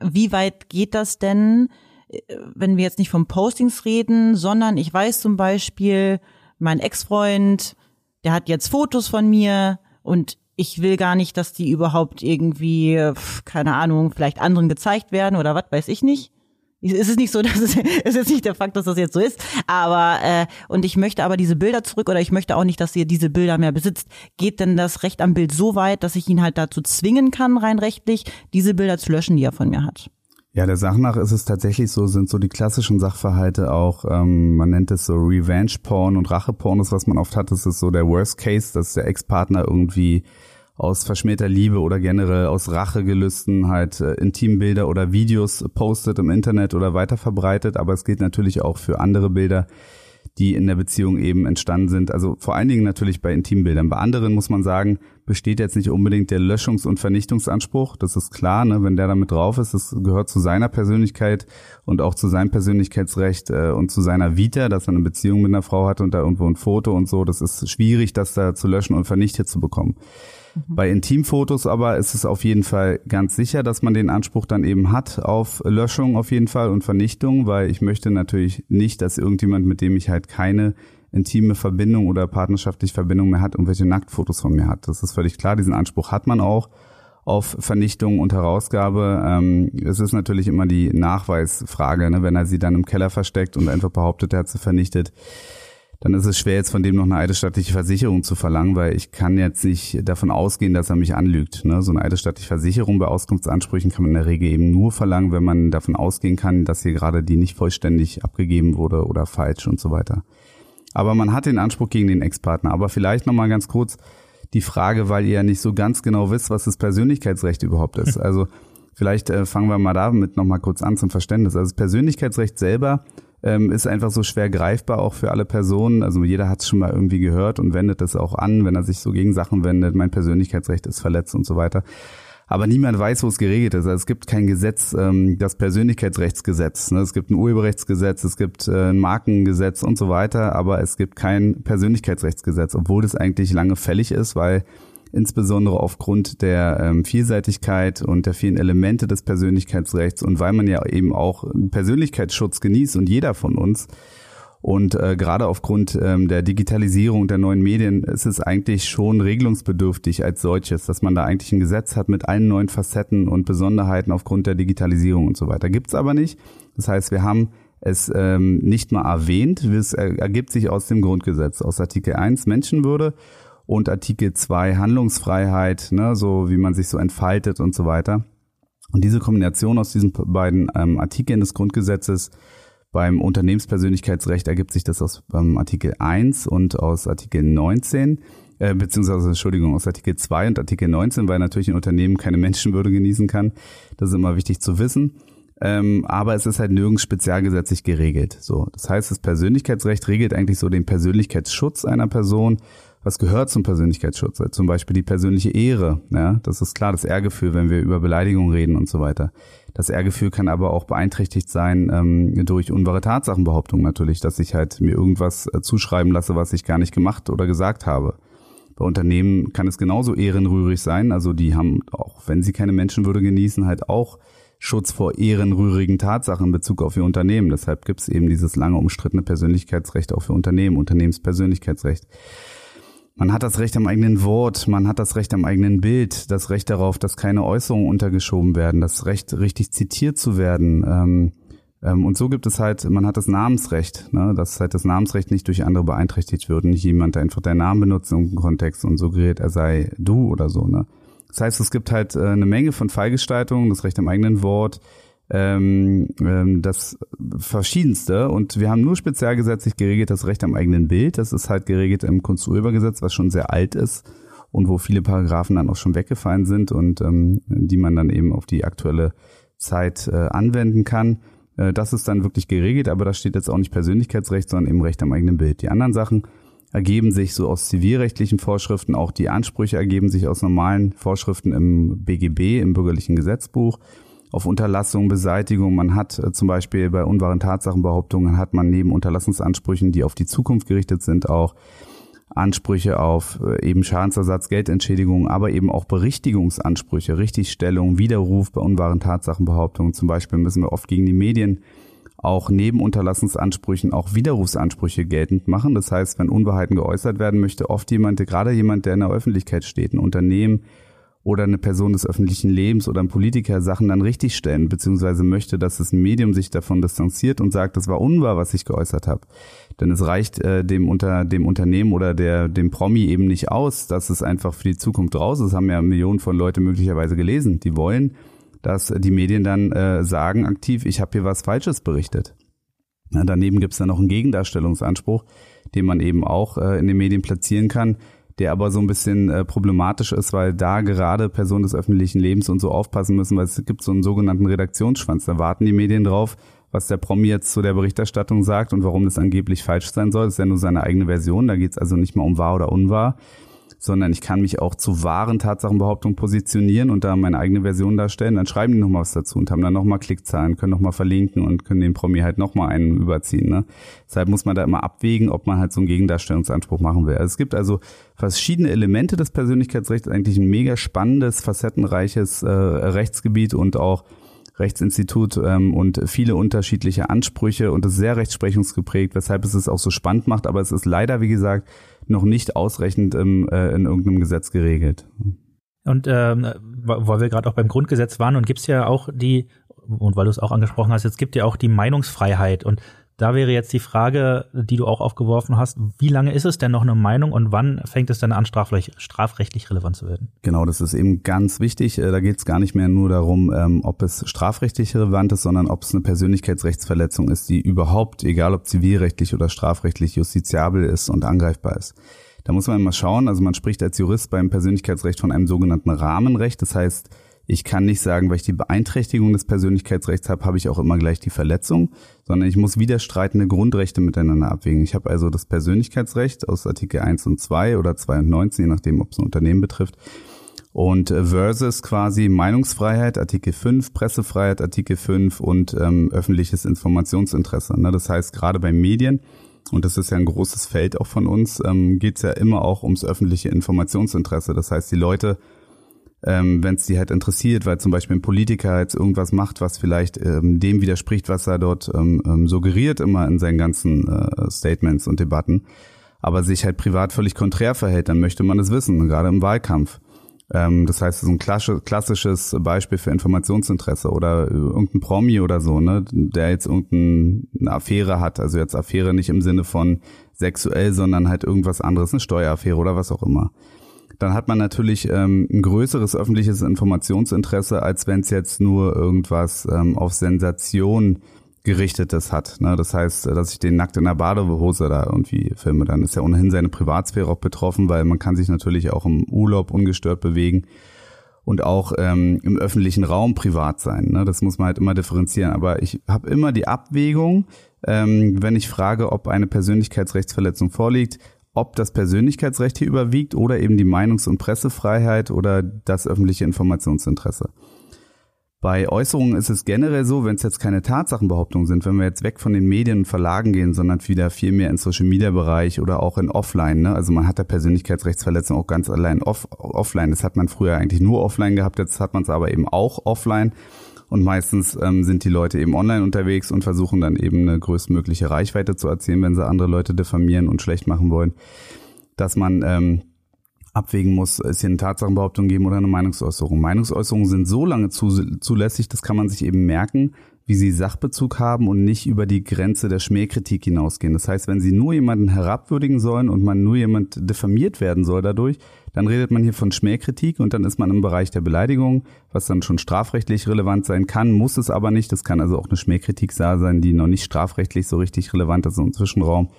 Wie weit geht das denn, äh, wenn wir jetzt nicht von Postings reden, sondern ich weiß zum Beispiel, mein Ex-Freund, der hat jetzt Fotos von mir und ich will gar nicht, dass die überhaupt irgendwie, keine Ahnung, vielleicht anderen gezeigt werden oder was weiß ich nicht. Es ist nicht so, dass es, es ist nicht der Fakt, dass das jetzt so ist, aber äh, und ich möchte aber diese Bilder zurück oder ich möchte auch nicht, dass ihr diese Bilder mehr besitzt. Geht denn das Recht am Bild so weit, dass ich ihn halt dazu zwingen kann, rein rechtlich, diese Bilder zu löschen, die er von mir hat? Ja, der Sache nach ist es tatsächlich so, sind so die klassischen Sachverhalte auch, ähm, man nennt es so Revenge-Porn und Rache-Porn, ist was man oft hat, das ist so der Worst Case, dass der Ex-Partner irgendwie aus verschmähter Liebe oder generell aus Rachegelüsten halt äh, Intimbilder oder Videos postet im Internet oder weiter verbreitet. Aber es gilt natürlich auch für andere Bilder, die in der Beziehung eben entstanden sind. Also vor allen Dingen natürlich bei Intimbildern. Bei anderen muss man sagen, besteht jetzt nicht unbedingt der Löschungs- und Vernichtungsanspruch. Das ist klar, ne? wenn der damit drauf ist. Das gehört zu seiner Persönlichkeit und auch zu seinem Persönlichkeitsrecht äh, und zu seiner Vita, dass er eine Beziehung mit einer Frau hat und da irgendwo ein Foto und so. Das ist schwierig, das da zu löschen und vernichtet zu bekommen. Mhm. Bei Intimfotos aber ist es auf jeden Fall ganz sicher, dass man den Anspruch dann eben hat auf Löschung auf jeden Fall und Vernichtung, weil ich möchte natürlich nicht, dass irgendjemand, mit dem ich halt keine intime Verbindung oder partnerschaftliche Verbindung mehr hat, irgendwelche Nacktfotos von mir hat. Das ist völlig klar, diesen Anspruch hat man auch auf Vernichtung und Herausgabe. Ähm, es ist natürlich immer die Nachweisfrage, ne? wenn er sie dann im Keller versteckt und einfach behauptet, er hat sie vernichtet dann ist es schwer, jetzt von dem noch eine eidesstattliche Versicherung zu verlangen, weil ich kann jetzt nicht davon ausgehen, dass er mich anlügt. Ne? So eine eidesstattliche Versicherung bei Auskunftsansprüchen kann man in der Regel eben nur verlangen, wenn man davon ausgehen kann, dass hier gerade die nicht vollständig abgegeben wurde oder falsch und so weiter. Aber man hat den Anspruch gegen den Ex-Partner. Aber vielleicht nochmal ganz kurz die Frage, weil ihr ja nicht so ganz genau wisst, was das Persönlichkeitsrecht überhaupt ist. Also vielleicht äh, fangen wir mal damit nochmal kurz an zum Verständnis. Also das Persönlichkeitsrecht selber ähm, ist einfach so schwer greifbar auch für alle Personen. Also jeder hat es schon mal irgendwie gehört und wendet es auch an, wenn er sich so gegen Sachen wendet. Mein Persönlichkeitsrecht ist verletzt und so weiter. aber niemand weiß, wo es geregelt ist. Also es gibt kein Gesetz, ähm, das Persönlichkeitsrechtsgesetz. Ne? Es gibt ein Urheberrechtsgesetz, es gibt äh, ein Markengesetz und so weiter, aber es gibt kein Persönlichkeitsrechtsgesetz, obwohl das eigentlich lange fällig ist, weil insbesondere aufgrund der ähm, Vielseitigkeit und der vielen Elemente des Persönlichkeitsrechts und weil man ja eben auch Persönlichkeitsschutz genießt und jeder von uns und äh, gerade aufgrund ähm, der Digitalisierung der neuen Medien ist es eigentlich schon regelungsbedürftig als solches, dass man da eigentlich ein Gesetz hat mit allen neuen Facetten und Besonderheiten aufgrund der Digitalisierung und so weiter. Gibt's aber nicht. Das heißt, wir haben es ähm, nicht mal erwähnt. Es ergibt sich aus dem Grundgesetz, aus Artikel 1 Menschenwürde und Artikel 2 Handlungsfreiheit, ne, so wie man sich so entfaltet und so weiter. Und diese Kombination aus diesen beiden ähm, Artikeln des Grundgesetzes beim Unternehmenspersönlichkeitsrecht ergibt sich das aus ähm, Artikel 1 und aus Artikel 19, äh, beziehungsweise, Entschuldigung, aus Artikel 2 und Artikel 19, weil natürlich ein Unternehmen keine Menschenwürde genießen kann. Das ist immer wichtig zu wissen. Ähm, aber es ist halt nirgends spezialgesetzlich geregelt. So, das heißt, das Persönlichkeitsrecht regelt eigentlich so den Persönlichkeitsschutz einer Person was gehört zum Persönlichkeitsschutz? Zum Beispiel die persönliche Ehre. Ja, das ist klar, das Ehrgefühl, wenn wir über Beleidigung reden und so weiter. Das Ehrgefühl kann aber auch beeinträchtigt sein ähm, durch unwahre Tatsachenbehauptungen natürlich, dass ich halt mir irgendwas äh, zuschreiben lasse, was ich gar nicht gemacht oder gesagt habe. Bei Unternehmen kann es genauso ehrenrührig sein. Also die haben, auch wenn sie keine Menschenwürde genießen, halt auch Schutz vor ehrenrührigen Tatsachen in Bezug auf ihr Unternehmen. Deshalb gibt es eben dieses lange umstrittene Persönlichkeitsrecht auch für Unternehmen, Unternehmenspersönlichkeitsrecht. Man hat das Recht am eigenen Wort, man hat das Recht am eigenen Bild, das Recht darauf, dass keine Äußerungen untergeschoben werden, das Recht, richtig zitiert zu werden. Ähm, ähm, und so gibt es halt, man hat das Namensrecht, ne, dass halt das Namensrecht nicht durch andere beeinträchtigt wird, nicht jemand einfach deinen Namen benutzt im Kontext und suggeriert, er sei du oder so. Ne. Das heißt, es gibt halt äh, eine Menge von Fallgestaltungen, das Recht am eigenen Wort, ähm, ähm, das verschiedenste und wir haben nur spezialgesetzlich geregelt das Recht am eigenen Bild. Das ist halt geregelt im Kunsturhebergesetz, was schon sehr alt ist und wo viele Paragraphen dann auch schon weggefallen sind und ähm, die man dann eben auf die aktuelle Zeit äh, anwenden kann. Äh, das ist dann wirklich geregelt, aber da steht jetzt auch nicht Persönlichkeitsrecht, sondern eben Recht am eigenen Bild. Die anderen Sachen ergeben sich so aus zivilrechtlichen Vorschriften, auch die Ansprüche ergeben sich aus normalen Vorschriften im BGB, im bürgerlichen Gesetzbuch auf Unterlassung, Beseitigung. Man hat äh, zum Beispiel bei unwahren Tatsachenbehauptungen hat man neben Unterlassungsansprüchen, die auf die Zukunft gerichtet sind, auch Ansprüche auf äh, eben Schadensersatz, Geldentschädigung, aber eben auch Berichtigungsansprüche, Richtigstellung, Widerruf bei unwahren Tatsachenbehauptungen. Zum Beispiel müssen wir oft gegen die Medien auch neben Unterlassungsansprüchen auch Widerrufsansprüche geltend machen. Das heißt, wenn Unwahrheiten geäußert werden möchte, oft jemand, gerade jemand, der in der Öffentlichkeit steht, ein Unternehmen, oder eine Person des öffentlichen Lebens oder ein Politiker Sachen dann richtigstellen, beziehungsweise möchte, dass das Medium sich davon distanziert und sagt, das war unwahr, was ich geäußert habe. Denn es reicht äh, dem unter dem Unternehmen oder der dem Promi eben nicht aus, dass es einfach für die Zukunft raus ist. Haben ja Millionen von Leute möglicherweise gelesen. Die wollen, dass die Medien dann äh, sagen aktiv, ich habe hier was Falsches berichtet. Ja, daneben gibt es dann noch einen Gegendarstellungsanspruch, den man eben auch äh, in den Medien platzieren kann der aber so ein bisschen äh, problematisch ist, weil da gerade Personen des öffentlichen Lebens und so aufpassen müssen, weil es gibt so einen sogenannten Redaktionsschwanz. Da warten die Medien drauf, was der Promi jetzt zu der Berichterstattung sagt und warum das angeblich falsch sein soll. Das ist ja nur seine eigene Version. Da geht es also nicht mal um wahr oder unwahr sondern ich kann mich auch zu wahren Tatsachenbehauptungen positionieren und da meine eigene Version darstellen. Dann schreiben die nochmal was dazu und haben dann nochmal Klickzahlen, können nochmal verlinken und können den Promi halt nochmal einen überziehen. Ne? Deshalb muss man da immer abwägen, ob man halt so einen Gegendarstellungsanspruch machen will. Also es gibt also verschiedene Elemente des Persönlichkeitsrechts, eigentlich ein mega spannendes, facettenreiches äh, Rechtsgebiet und auch Rechtsinstitut ähm, und viele unterschiedliche Ansprüche und es ist sehr rechtsprechungsgeprägt, weshalb es es auch so spannend macht. Aber es ist leider, wie gesagt, noch nicht ausreichend im, äh, in irgendeinem Gesetz geregelt. Und ähm, weil wir gerade auch beim Grundgesetz waren und gibt's ja auch die, und weil du es auch angesprochen hast, jetzt gibt ja auch die Meinungsfreiheit und da wäre jetzt die Frage, die du auch aufgeworfen hast, wie lange ist es denn noch eine Meinung und wann fängt es denn an, strafrechtlich relevant zu werden? Genau, das ist eben ganz wichtig. Äh, da geht es gar nicht mehr nur darum, ähm, ob es strafrechtlich relevant ist, sondern ob es eine Persönlichkeitsrechtsverletzung ist, die überhaupt, egal ob zivilrechtlich oder strafrechtlich, justiziabel ist und angreifbar ist. Da muss man mal schauen, also man spricht als Jurist beim Persönlichkeitsrecht von einem sogenannten Rahmenrecht. Das heißt, ich kann nicht sagen, weil ich die Beeinträchtigung des Persönlichkeitsrechts habe, habe ich auch immer gleich die Verletzung, sondern ich muss widerstreitende Grundrechte miteinander abwägen. Ich habe also das Persönlichkeitsrecht aus Artikel 1 und 2 oder 2 und 19, je nachdem, ob es ein Unternehmen betrifft. Und äh, versus quasi Meinungsfreiheit, Artikel 5, Pressefreiheit, Artikel 5 und ähm, öffentliches Informationsinteresse. Ne? Das heißt, gerade bei Medien, und das ist ja ein großes Feld auch von uns, ähm, geht es ja immer auch ums öffentliche Informationsinteresse. Das heißt, die Leute, ähm, wenn es die halt interessiert, weil zum Beispiel ein Politiker jetzt irgendwas macht, was vielleicht ähm, dem widerspricht, was er dort ähm, ähm, suggeriert immer in seinen ganzen äh, Statements und Debatten, aber sich halt privat völlig konträr verhält, dann möchte man das wissen, gerade im Wahlkampf. Ähm, das heißt, so ein klassisches Beispiel für Informationsinteresse oder irgendein Promi oder so, ne, der jetzt irgendeine Affäre hat, also jetzt Affäre nicht im Sinne von sexuell, sondern halt irgendwas anderes, eine Steueraffäre oder was auch immer. Dann hat man natürlich ähm, ein größeres öffentliches Informationsinteresse, als wenn es jetzt nur irgendwas ähm, auf Sensation gerichtetes hat. Ne? Das heißt, dass ich den nackt in der Badehose da irgendwie filme, dann ist ja ohnehin seine Privatsphäre auch betroffen, weil man kann sich natürlich auch im Urlaub ungestört bewegen und auch ähm, im öffentlichen Raum privat sein. Ne? Das muss man halt immer differenzieren. Aber ich habe immer die Abwägung, ähm, wenn ich frage, ob eine Persönlichkeitsrechtsverletzung vorliegt, ob das Persönlichkeitsrecht hier überwiegt oder eben die Meinungs- und Pressefreiheit oder das öffentliche Informationsinteresse. Bei Äußerungen ist es generell so, wenn es jetzt keine Tatsachenbehauptungen sind, wenn wir jetzt weg von den Medien und Verlagen gehen, sondern wieder viel mehr in Social Media Bereich oder auch in Offline. Ne? Also man hat da Persönlichkeitsrechtsverletzung auch ganz allein off, offline. Das hat man früher eigentlich nur offline gehabt, jetzt hat man es aber eben auch offline. Und meistens ähm, sind die Leute eben online unterwegs und versuchen dann eben eine größtmögliche Reichweite zu erzielen, wenn sie andere Leute diffamieren und schlecht machen wollen. Dass man ähm, abwägen muss, ist hier eine Tatsachenbehauptung geben oder eine Meinungsäußerung. Meinungsäußerungen sind so lange zulässig, das kann man sich eben merken, wie sie Sachbezug haben und nicht über die Grenze der Schmähkritik hinausgehen. Das heißt, wenn sie nur jemanden herabwürdigen sollen und man nur jemand diffamiert werden soll dadurch, dann redet man hier von Schmähkritik und dann ist man im Bereich der Beleidigung, was dann schon strafrechtlich relevant sein kann, muss es aber nicht. Das kann also auch eine Schmähkritik sein, die noch nicht strafrechtlich so richtig relevant ist, so ein Zwischenraum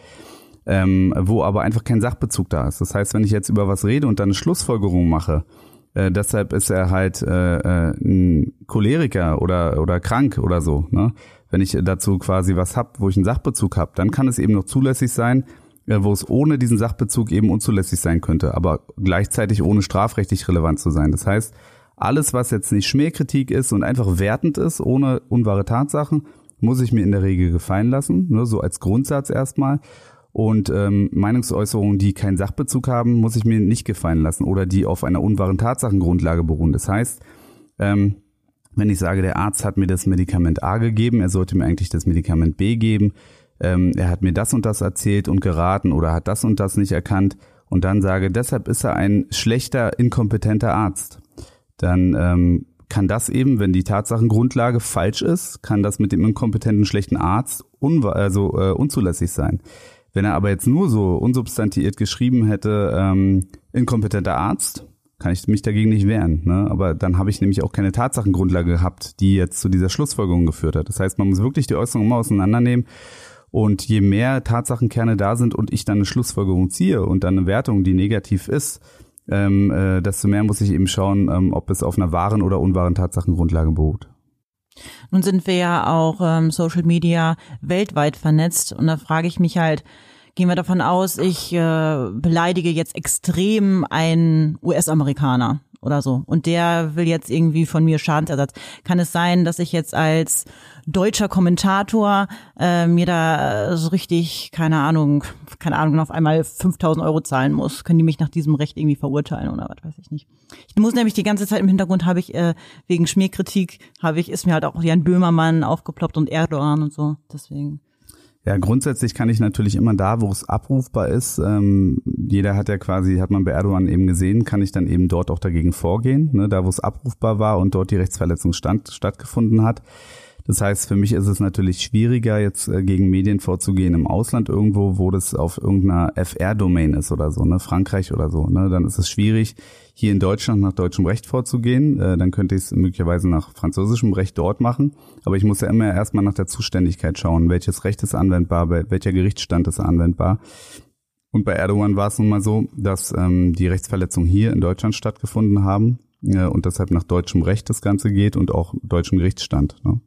ähm, wo aber einfach kein Sachbezug da ist. Das heißt, wenn ich jetzt über was rede und dann eine Schlussfolgerung mache, äh, deshalb ist er halt äh, äh, ein Choleriker oder oder krank oder so. Ne? Wenn ich dazu quasi was hab, wo ich einen Sachbezug habe, dann kann es eben noch zulässig sein, wo es ohne diesen Sachbezug eben unzulässig sein könnte, aber gleichzeitig ohne strafrechtlich relevant zu sein. Das heißt, alles, was jetzt nicht Schmähkritik ist und einfach wertend ist, ohne unwahre Tatsachen, muss ich mir in der Regel gefallen lassen, ne, so als Grundsatz erstmal. Und ähm, Meinungsäußerungen, die keinen Sachbezug haben, muss ich mir nicht gefallen lassen oder die auf einer unwahren Tatsachengrundlage beruhen. Das heißt, ähm, wenn ich sage, der Arzt hat mir das Medikament A gegeben, er sollte mir eigentlich das Medikament B geben, ähm, er hat mir das und das erzählt und geraten oder hat das und das nicht erkannt und dann sage, deshalb ist er ein schlechter, inkompetenter Arzt, dann ähm, kann das eben, wenn die Tatsachengrundlage falsch ist, kann das mit dem inkompetenten schlechten Arzt also, äh, unzulässig sein. Wenn er aber jetzt nur so unsubstantiiert geschrieben hätte, ähm, inkompetenter Arzt, kann ich mich dagegen nicht wehren. Ne? Aber dann habe ich nämlich auch keine Tatsachengrundlage gehabt, die jetzt zu dieser Schlussfolgerung geführt hat. Das heißt, man muss wirklich die Äußerung immer auseinandernehmen. Und je mehr Tatsachenkerne da sind und ich dann eine Schlussfolgerung ziehe und dann eine Wertung, die negativ ist, ähm, äh, desto mehr muss ich eben schauen, ähm, ob es auf einer wahren oder unwahren Tatsachengrundlage beruht. Nun sind wir ja auch ähm, Social Media weltweit vernetzt und da frage ich mich halt, gehen wir davon aus, ich äh, beleidige jetzt extrem einen US-Amerikaner oder so und der will jetzt irgendwie von mir Schadensersatz. Kann es sein, dass ich jetzt als deutscher Kommentator äh, mir da so richtig, keine Ahnung, keine Ahnung, auf einmal 5000 Euro zahlen muss? Können die mich nach diesem Recht irgendwie verurteilen oder was weiß ich nicht? Ich muss nämlich die ganze Zeit im Hintergrund habe ich äh, wegen Schmierkritik habe ich ist mir halt auch Jan Böhmermann aufgeploppt und Erdogan und so. Deswegen. Ja, grundsätzlich kann ich natürlich immer da, wo es abrufbar ist, ähm, jeder hat ja quasi, hat man bei Erdogan eben gesehen, kann ich dann eben dort auch dagegen vorgehen, ne, da wo es abrufbar war und dort die Rechtsverletzung stand, stattgefunden hat. Das heißt, für mich ist es natürlich schwieriger, jetzt äh, gegen Medien vorzugehen im Ausland irgendwo, wo das auf irgendeiner FR-Domain ist oder so, ne, Frankreich oder so, ne, dann ist es schwierig, hier in Deutschland nach deutschem Recht vorzugehen. Äh, dann könnte ich es möglicherweise nach französischem Recht dort machen. Aber ich muss ja immer erstmal nach der Zuständigkeit schauen, welches Recht ist anwendbar, welcher Gerichtsstand ist anwendbar. Und bei Erdogan war es nun mal so, dass ähm, die Rechtsverletzungen hier in Deutschland stattgefunden haben äh, und deshalb nach deutschem Recht das Ganze geht und auch deutschem Gerichtsstand. Ne?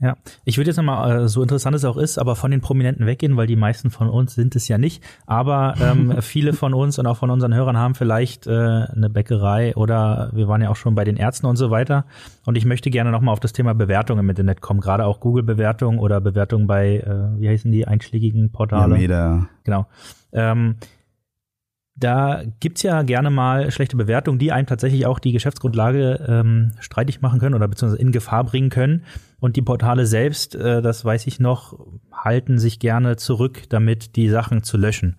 Ja, ich würde jetzt nochmal, äh, so interessant es auch ist, aber von den Prominenten weggehen, weil die meisten von uns sind es ja nicht. Aber ähm, viele von uns und auch von unseren Hörern haben vielleicht äh, eine Bäckerei oder wir waren ja auch schon bei den Ärzten und so weiter. Und ich möchte gerne nochmal auf das Thema Bewertungen im Internet kommen, gerade auch Google-Bewertungen oder Bewertungen bei, äh, wie heißen die einschlägigen Portale? Ja, Meda. Genau. Ähm, da gibt's ja gerne mal schlechte Bewertungen, die einem tatsächlich auch die Geschäftsgrundlage ähm, streitig machen können oder beziehungsweise in Gefahr bringen können. Und die Portale selbst, äh, das weiß ich noch, halten sich gerne zurück, damit die Sachen zu löschen.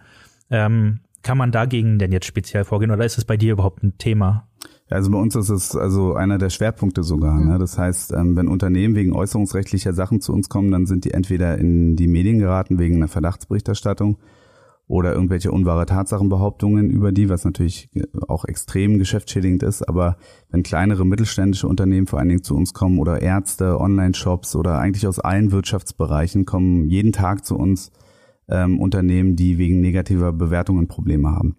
Ähm, kann man dagegen denn jetzt speziell vorgehen oder ist es bei dir überhaupt ein Thema? Also bei uns ist es also einer der Schwerpunkte sogar. Ne? Das heißt, ähm, wenn Unternehmen wegen äußerungsrechtlicher Sachen zu uns kommen, dann sind die entweder in die Medien geraten wegen einer Verdachtsberichterstattung oder irgendwelche unwahre Tatsachenbehauptungen über die, was natürlich auch extrem geschäftsschädigend ist. Aber wenn kleinere mittelständische Unternehmen vor allen Dingen zu uns kommen oder Ärzte, Online-Shops oder eigentlich aus allen Wirtschaftsbereichen kommen jeden Tag zu uns ähm, Unternehmen, die wegen negativer Bewertungen Probleme haben.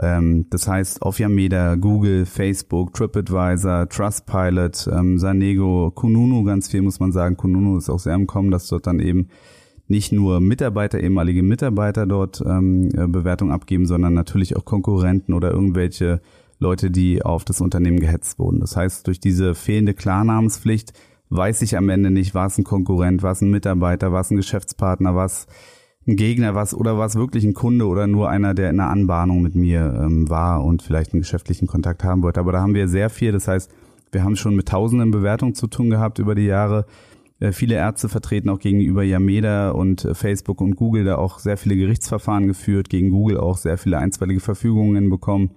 Ähm, das heißt, auf Yameda, Google, Facebook, TripAdvisor, Trustpilot, ähm, Sanego, Kununu ganz viel muss man sagen. Kununu ist auch sehr im Kommen, dass dort dann eben nicht nur Mitarbeiter, ehemalige Mitarbeiter dort ähm, äh, Bewertungen abgeben, sondern natürlich auch Konkurrenten oder irgendwelche Leute, die auf das Unternehmen gehetzt wurden. Das heißt, durch diese fehlende Klarnamenspflicht weiß ich am Ende nicht, war es ein Konkurrent, war es ein Mitarbeiter, war es ein Geschäftspartner, war es ein Gegner, was oder war es wirklich ein Kunde oder nur einer, der in einer Anbahnung mit mir ähm, war und vielleicht einen geschäftlichen Kontakt haben wollte. Aber da haben wir sehr viel. Das heißt, wir haben schon mit tausenden Bewertungen zu tun gehabt über die Jahre. Äh, viele Ärzte vertreten auch gegenüber Yameda und äh, Facebook und Google da auch sehr viele Gerichtsverfahren geführt, gegen Google auch sehr viele einstweilige Verfügungen bekommen.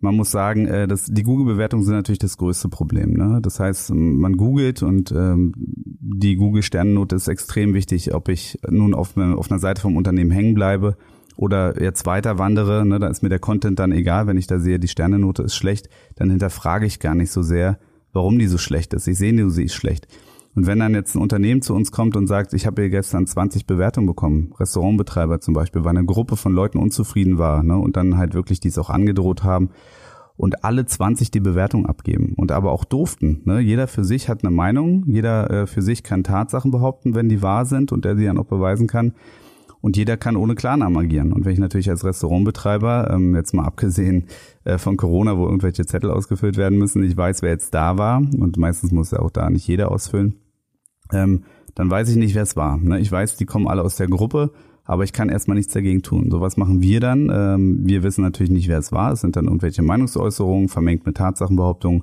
Man muss sagen, äh, dass die Google-Bewertungen sind natürlich das größte Problem. Ne? Das heißt, man googelt und ähm, die Google-Sternennote ist extrem wichtig, ob ich nun auf, auf einer Seite vom Unternehmen hängen bleibe oder jetzt weiter wandere. Ne? Da ist mir der Content dann egal, wenn ich da sehe, die Sternennote ist schlecht, dann hinterfrage ich gar nicht so sehr, warum die so schlecht ist. Ich sehe, sie ist schlecht. Und wenn dann jetzt ein Unternehmen zu uns kommt und sagt, ich habe hier gestern 20 Bewertungen bekommen, Restaurantbetreiber zum Beispiel, weil eine Gruppe von Leuten unzufrieden war ne, und dann halt wirklich dies auch angedroht haben und alle 20 die Bewertung abgeben und aber auch durften. Ne? Jeder für sich hat eine Meinung, jeder äh, für sich kann Tatsachen behaupten, wenn die wahr sind und der sie dann auch beweisen kann. Und jeder kann ohne Klarnamen agieren. Und wenn ich natürlich als Restaurantbetreiber, ähm, jetzt mal abgesehen äh, von Corona, wo irgendwelche Zettel ausgefüllt werden müssen, ich weiß, wer jetzt da war, und meistens muss ja auch da nicht jeder ausfüllen, ähm, dann weiß ich nicht, wer es war. Ne? Ich weiß, die kommen alle aus der Gruppe, aber ich kann erstmal nichts dagegen tun. So was machen wir dann. Ähm, wir wissen natürlich nicht, wer es war. Es sind dann irgendwelche Meinungsäußerungen, vermengt mit Tatsachenbehauptungen.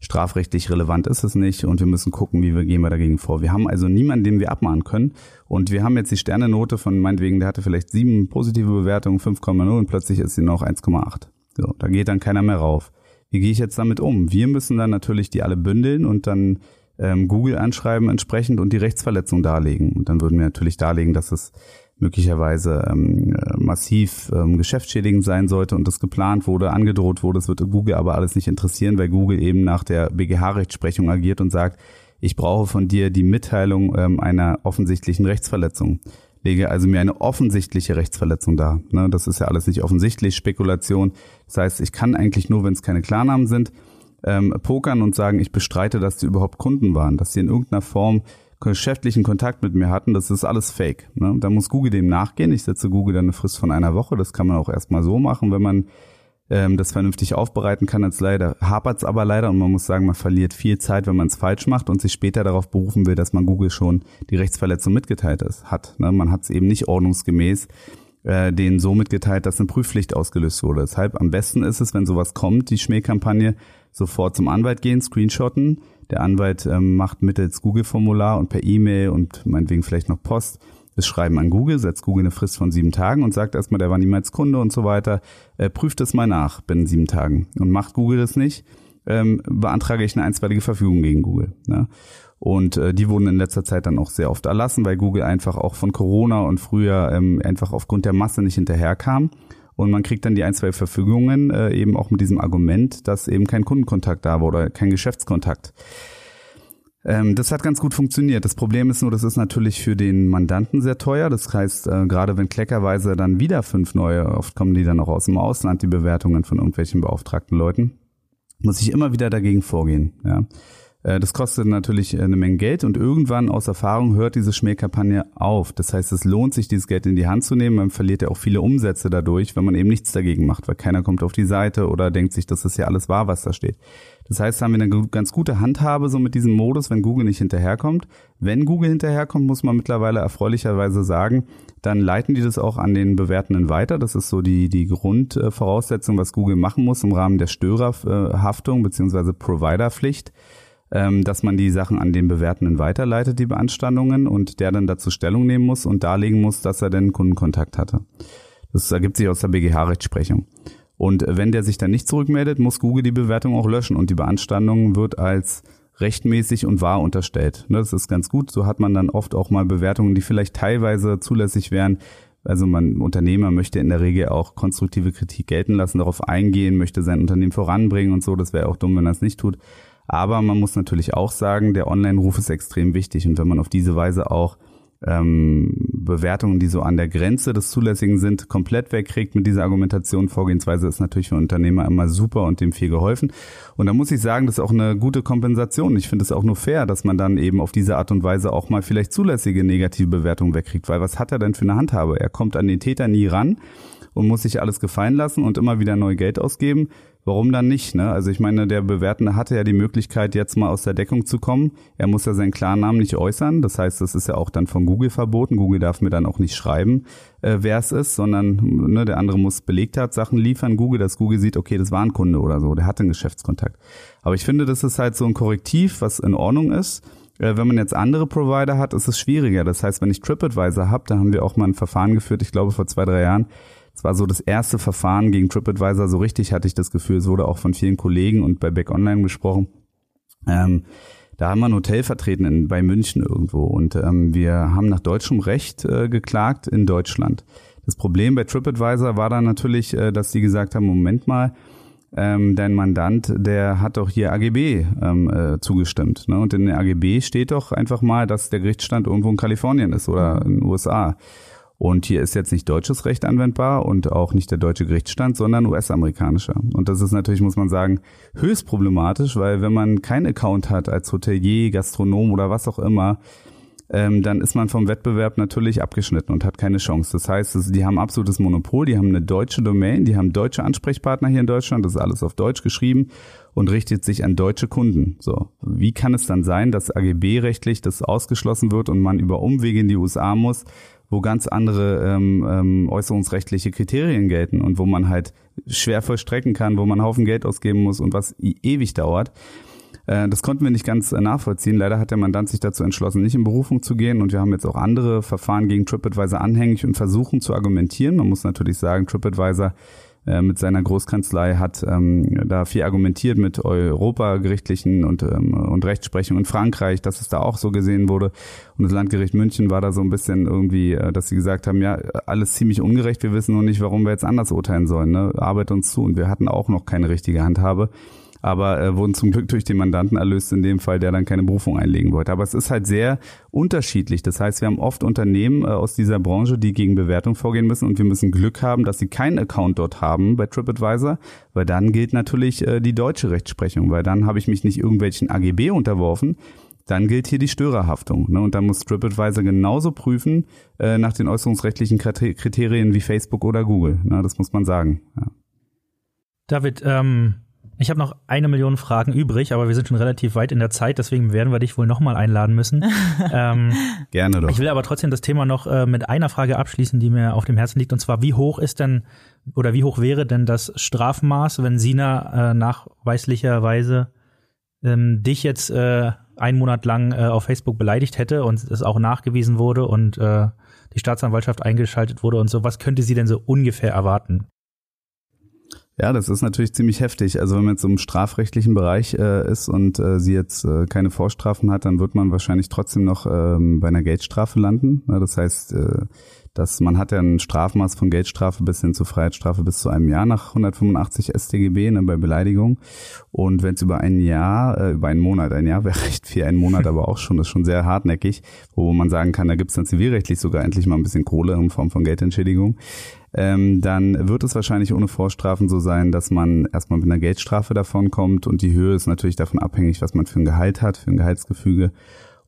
Strafrechtlich relevant ist es nicht und wir müssen gucken, wie wir gehen wir dagegen vor. Wir haben also niemanden, den wir abmahnen können und wir haben jetzt die Sternenote von meinetwegen, der hatte vielleicht sieben positive Bewertungen, 5,0 und plötzlich ist sie noch 1,8. So, da geht dann keiner mehr rauf. Wie gehe ich jetzt damit um? Wir müssen dann natürlich die alle bündeln und dann ähm, Google anschreiben entsprechend und die Rechtsverletzung darlegen. Und dann würden wir natürlich darlegen, dass es möglicherweise ähm, äh, massiv ähm, geschäftsschädigend sein sollte und das geplant wurde, angedroht wurde. Das wird Google aber alles nicht interessieren, weil Google eben nach der BGH-Rechtsprechung agiert und sagt, ich brauche von dir die Mitteilung ähm, einer offensichtlichen Rechtsverletzung. Lege also mir eine offensichtliche Rechtsverletzung dar. Ne, das ist ja alles nicht offensichtlich, Spekulation. Das heißt, ich kann eigentlich nur, wenn es keine Klarnamen sind, ähm, pokern und sagen, ich bestreite, dass die überhaupt Kunden waren, dass sie in irgendeiner Form geschäftlichen Kontakt mit mir hatten, das ist alles fake. Ne? Da muss Google dem nachgehen. Ich setze Google dann eine Frist von einer Woche. Das kann man auch erstmal so machen, wenn man ähm, das vernünftig aufbereiten kann. Als leider hapert es aber leider und man muss sagen, man verliert viel Zeit, wenn man es falsch macht und sich später darauf berufen will, dass man Google schon die Rechtsverletzung mitgeteilt ist, hat. Ne? Man hat es eben nicht ordnungsgemäß äh, denen so mitgeteilt, dass eine Prüfpflicht ausgelöst wurde. Deshalb am besten ist es, wenn sowas kommt, die Schmähkampagne, sofort zum Anwalt gehen, screenshotten. Der Anwalt ähm, macht mittels Google-Formular und per E-Mail und meinetwegen vielleicht noch Post das Schreiben an Google, setzt Google eine Frist von sieben Tagen und sagt erstmal, der war niemals Kunde und so weiter. Äh, prüft es mal nach binnen sieben Tagen. Und macht Google das nicht, ähm, beantrage ich eine einstweilige Verfügung gegen Google. Ne? Und äh, die wurden in letzter Zeit dann auch sehr oft erlassen, weil Google einfach auch von Corona und früher ähm, einfach aufgrund der Masse nicht hinterherkam. Und man kriegt dann die ein, zwei Verfügungen äh, eben auch mit diesem Argument, dass eben kein Kundenkontakt da war oder kein Geschäftskontakt. Ähm, das hat ganz gut funktioniert. Das Problem ist nur, das ist natürlich für den Mandanten sehr teuer. Das heißt, äh, gerade wenn kleckerweise dann wieder fünf neue, oft kommen die dann auch aus dem Ausland, die Bewertungen von irgendwelchen beauftragten Leuten, muss ich immer wieder dagegen vorgehen. Ja. Äh, das kostet natürlich äh, eine Menge Geld und irgendwann aus Erfahrung hört diese Schmähkampagne auf. Das heißt, es lohnt sich, dieses Geld in die Hand zu nehmen. Man verliert ja auch viele Umsätze dadurch, wenn man eben nichts dagegen macht, weil keiner kommt auf die Seite oder denkt sich, dass das ja alles wahr, was da steht. Das heißt, haben wir eine ganz gute Handhabe so mit diesem Modus, wenn Google nicht hinterherkommt. Wenn Google hinterherkommt, muss man mittlerweile erfreulicherweise sagen, dann leiten die das auch an den Bewertenden weiter. Das ist so die, die Grundvoraussetzung, was Google machen muss im Rahmen der Störerhaftung bzw. Providerpflicht ähm, dass man die Sachen an den Bewertenden weiterleitet, die Beanstandungen, und der dann dazu Stellung nehmen muss und darlegen muss, dass er denn Kundenkontakt hatte. Das ergibt sich aus der BGH-Rechtsprechung. Und wenn der sich dann nicht zurückmeldet, muss Google die Bewertung auch löschen und die Beanstandung wird als rechtmäßig und wahr unterstellt. Das ist ganz gut. So hat man dann oft auch mal Bewertungen, die vielleicht teilweise zulässig wären. Also man Unternehmer möchte in der Regel auch konstruktive Kritik gelten lassen, darauf eingehen, möchte sein Unternehmen voranbringen und so. Das wäre auch dumm, wenn er es nicht tut. Aber man muss natürlich auch sagen, der Online-Ruf ist extrem wichtig. Und wenn man auf diese Weise auch ähm, Bewertungen, die so an der Grenze des Zulässigen sind, komplett wegkriegt mit dieser Argumentation. Vorgehensweise ist natürlich für Unternehmer immer super und dem viel geholfen. Und da muss ich sagen, das ist auch eine gute Kompensation. Ich finde es auch nur fair, dass man dann eben auf diese Art und Weise auch mal vielleicht zulässige negative Bewertungen wegkriegt. Weil was hat er denn für eine Handhabe? Er kommt an den Täter nie ran und muss sich alles gefallen lassen und immer wieder neu Geld ausgeben. Warum dann nicht? Ne? Also ich meine, der Bewertende hatte ja die Möglichkeit, jetzt mal aus der Deckung zu kommen. Er muss ja seinen Klarnamen nicht äußern. Das heißt, das ist ja auch dann von Google verboten. Google darf mir dann auch nicht schreiben, äh, wer es ist, sondern ne, der andere muss Belegtatsachen liefern. Google, dass Google sieht, okay, das war ein Kunde oder so, der hatte einen Geschäftskontakt. Aber ich finde, das ist halt so ein Korrektiv, was in Ordnung ist. Äh, wenn man jetzt andere Provider hat, ist es schwieriger. Das heißt, wenn ich TripAdvisor habe, da haben wir auch mal ein Verfahren geführt, ich glaube vor zwei, drei Jahren, es war so das erste Verfahren gegen TripAdvisor. So richtig hatte ich das Gefühl, es wurde auch von vielen Kollegen und bei Back Online besprochen. Ähm, da haben wir ein Hotel vertreten in, bei München irgendwo und ähm, wir haben nach deutschem Recht äh, geklagt in Deutschland. Das Problem bei TripAdvisor war dann natürlich, äh, dass die gesagt haben, Moment mal, ähm, dein Mandant, der hat doch hier AGB ähm, äh, zugestimmt. Ne? Und in der AGB steht doch einfach mal, dass der Gerichtsstand irgendwo in Kalifornien ist oder in den USA. Und hier ist jetzt nicht deutsches Recht anwendbar und auch nicht der deutsche Gerichtsstand, sondern US-amerikanischer. Und das ist natürlich, muss man sagen, höchst problematisch, weil wenn man keinen Account hat als Hotelier, Gastronom oder was auch immer, ähm, dann ist man vom Wettbewerb natürlich abgeschnitten und hat keine Chance. Das heißt, die haben absolutes Monopol, die haben eine deutsche Domain, die haben deutsche Ansprechpartner hier in Deutschland, das ist alles auf Deutsch geschrieben und richtet sich an deutsche Kunden. So, wie kann es dann sein, dass AGB-rechtlich das ausgeschlossen wird und man über Umwege in die USA muss, wo ganz andere ähm, ähm, äußerungsrechtliche Kriterien gelten und wo man halt schwer vollstrecken kann, wo man einen Haufen Geld ausgeben muss und was ewig dauert. Äh, das konnten wir nicht ganz äh, nachvollziehen. Leider hat der Mandant sich dazu entschlossen, nicht in Berufung zu gehen und wir haben jetzt auch andere Verfahren gegen TripAdvisor anhängig und versuchen zu argumentieren. Man muss natürlich sagen, TripAdvisor äh, mit seiner Großkanzlei hat ähm, da viel argumentiert mit europagerichtlichen und, ähm, und Rechtsprechung in Frankreich, dass es da auch so gesehen wurde. Und das Landgericht München war da so ein bisschen irgendwie, äh, dass sie gesagt haben, ja, alles ziemlich ungerecht, wir wissen nur nicht, warum wir jetzt anders urteilen sollen. Ne? Arbeit uns zu. Und wir hatten auch noch keine richtige Handhabe aber äh, wurden zum Glück durch den Mandanten erlöst, in dem Fall, der dann keine Berufung einlegen wollte. Aber es ist halt sehr unterschiedlich. Das heißt, wir haben oft Unternehmen äh, aus dieser Branche, die gegen Bewertung vorgehen müssen und wir müssen Glück haben, dass sie keinen Account dort haben bei TripAdvisor, weil dann gilt natürlich äh, die deutsche Rechtsprechung, weil dann habe ich mich nicht irgendwelchen AGB unterworfen, dann gilt hier die Störerhaftung. Ne? Und dann muss TripAdvisor genauso prüfen äh, nach den äußerungsrechtlichen Kriterien wie Facebook oder Google. Ne? Das muss man sagen. Ja. David, ähm, ich habe noch eine Million Fragen übrig, aber wir sind schon relativ weit in der Zeit, deswegen werden wir dich wohl nochmal einladen müssen. ähm, Gerne doch. Ich will aber trotzdem das Thema noch äh, mit einer Frage abschließen, die mir auf dem Herzen liegt, und zwar, wie hoch ist denn oder wie hoch wäre denn das Strafmaß, wenn Sina äh, nachweislicherweise ähm, dich jetzt äh, einen Monat lang äh, auf Facebook beleidigt hätte und es auch nachgewiesen wurde und äh, die Staatsanwaltschaft eingeschaltet wurde und so, was könnte sie denn so ungefähr erwarten? Ja, das ist natürlich ziemlich heftig. Also wenn man jetzt im strafrechtlichen Bereich äh, ist und äh, sie jetzt äh, keine Vorstrafen hat, dann wird man wahrscheinlich trotzdem noch ähm, bei einer Geldstrafe landen. Ja, das heißt, äh, dass man hat ja ein Strafmaß von Geldstrafe bis hin zu Freiheitsstrafe bis zu einem Jahr nach 185 StGB ne, bei Beleidigung. Und wenn es über ein Jahr, äh, über einen Monat, ein Jahr wäre recht viel, ein Monat aber auch schon, das ist schon sehr hartnäckig, wo man sagen kann, da gibt es dann zivilrechtlich sogar endlich mal ein bisschen Kohle in Form von Geldentschädigung ähm, dann wird es wahrscheinlich ohne Vorstrafen so sein, dass man erstmal mit einer Geldstrafe davon kommt und die Höhe ist natürlich davon abhängig, was man für ein Gehalt hat, für ein Gehaltsgefüge.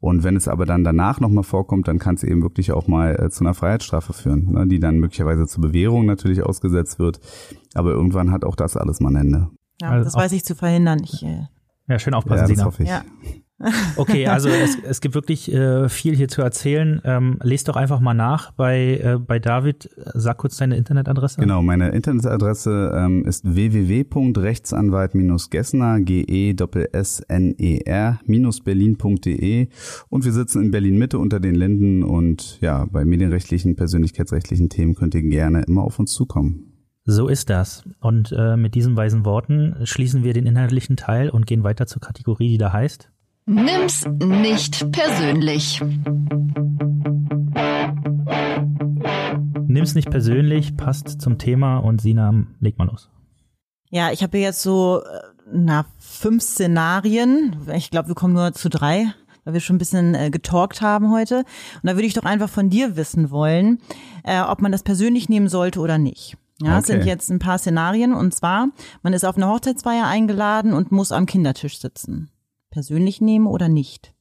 Und wenn es aber dann danach nochmal vorkommt, dann kann es eben wirklich auch mal äh, zu einer Freiheitsstrafe führen, ne, die dann möglicherweise zur Bewährung natürlich ausgesetzt wird. Aber irgendwann hat auch das alles mal ein Ende. Ja, Also das weiß ich zu verhindern. Ich, äh, Ja, schön aufpassen, ja, das Sina. hoffe ich. ja. Okay, also es, es gibt wirklich äh, viel hier zu erzählen. Ähm, lest doch einfach mal nach bei, äh, bei David. Sag kurz deine Internetadresse. Genau, meine Internetadresse ähm, ist www.rechtsanwalt-gessner, g e s n e r berlin.de und wir sitzen in Berlin Mitte unter den Linden und ja, bei medienrechtlichen, persönlichkeitsrechtlichen Themen könnt ihr gerne immer auf uns zukommen. So ist das. Und äh, mit diesen weisen Worten schließen wir den inhaltlichen Teil und gehen weiter zur Kategorie, die da heißt. Nimm's nicht persönlich. Nimm's nicht persönlich, passt zum Thema und Sina, leg mal los. Ja, ich habe hier jetzt so äh, na fünf Szenarien. Ich glaube, wir kommen nur zu drei, weil wir schon ein bisschen äh, getalkt haben heute. Und da würde ich doch einfach von dir wissen wollen, äh, ob man das persönlich nehmen sollte oder nicht. Ja, es Okay. sind jetzt ein paar Szenarien und zwar, man ist auf eine Hochzeitsfeier eingeladen und muss am Kindertisch sitzen. Persönlich nehmen oder nicht?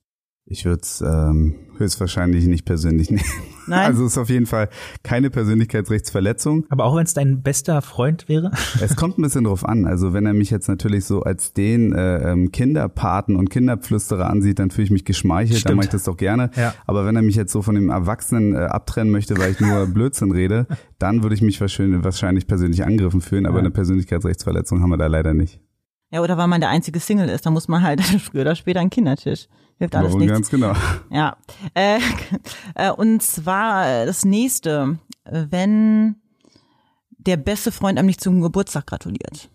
Ich würde es ähm, höchstwahrscheinlich nicht persönlich nehmen. Nein? Also es ist auf jeden Fall keine Persönlichkeitsrechtsverletzung. Aber auch wenn es dein bester Freund wäre? Es kommt ein bisschen drauf an. Also wenn er mich jetzt natürlich so als den äh, ähm, Kinderpaten und Kinderpflüsterer ansieht, dann fühle ich mich geschmeichelt, dann Stimmt. mache ich das doch gerne. Ja. Aber wenn er mich jetzt so von dem Erwachsenen äh, abtrennen möchte, weil ich nur Blödsinn rede, dann würde ich mich wahrscheinlich, wahrscheinlich persönlich angegriffen fühlen. Aber Ja. eine Persönlichkeitsrechtsverletzung haben wir da leider nicht. Ja, oder weil man der einzige Single ist, dann muss man halt früher oder später einen Kindertisch. Hilft alles Warum nichts. ganz genau. Ja, äh, äh, und zwar das nächste, wenn der beste Freund einem nicht zum Geburtstag gratuliert.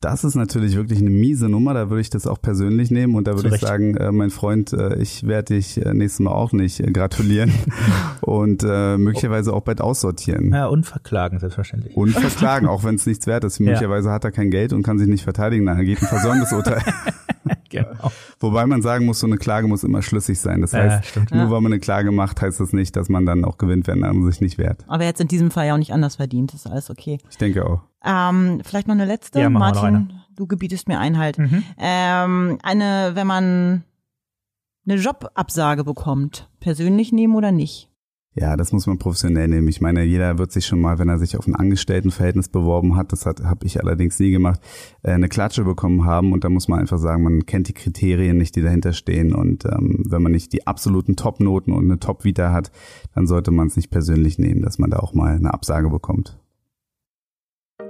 Das ist natürlich wirklich eine miese Nummer, da würde ich das auch persönlich nehmen und da würde Zu ich sagen, äh, mein Freund, äh, ich werde dich äh, nächstes Mal auch nicht äh, gratulieren und äh, möglicherweise auch bald aussortieren. Ja, und verklagen, selbstverständlich. Und verklagen, auch wenn es nichts wert ist. Möglicherweise hat er kein Geld und kann sich nicht verteidigen, dann geht ein Versäumnisurteil. Genau. Wobei man sagen muss, so eine Klage muss immer schlüssig sein. Das Ja, heißt, stimmt. nur Ja. weil man eine Klage macht, heißt das nicht, dass man dann auch gewinnt, wenn andere sich nicht wehrt. Aber er hat in diesem Fall ja auch nicht anders verdient, ist alles okay. Ich denke auch. Ähm, vielleicht noch eine letzte. Ja, Martin, du gebietest mir Einhalt. Mhm. Ähm, eine, wenn man eine Jobabsage bekommt, persönlich nehmen oder nicht? Ja, das muss man professionell nehmen. Ich meine, jeder wird sich schon mal, wenn er sich auf ein Angestelltenverhältnis beworben hat, das hat habe ich allerdings nie gemacht, äh, eine Klatsche bekommen haben. Und da muss man einfach sagen, man kennt die Kriterien nicht, die dahinter stehen. Und ähm, wenn man nicht die absoluten Top-Noten und eine Top-Vita hat, dann sollte man es nicht persönlich nehmen, dass man da auch mal eine Absage bekommt.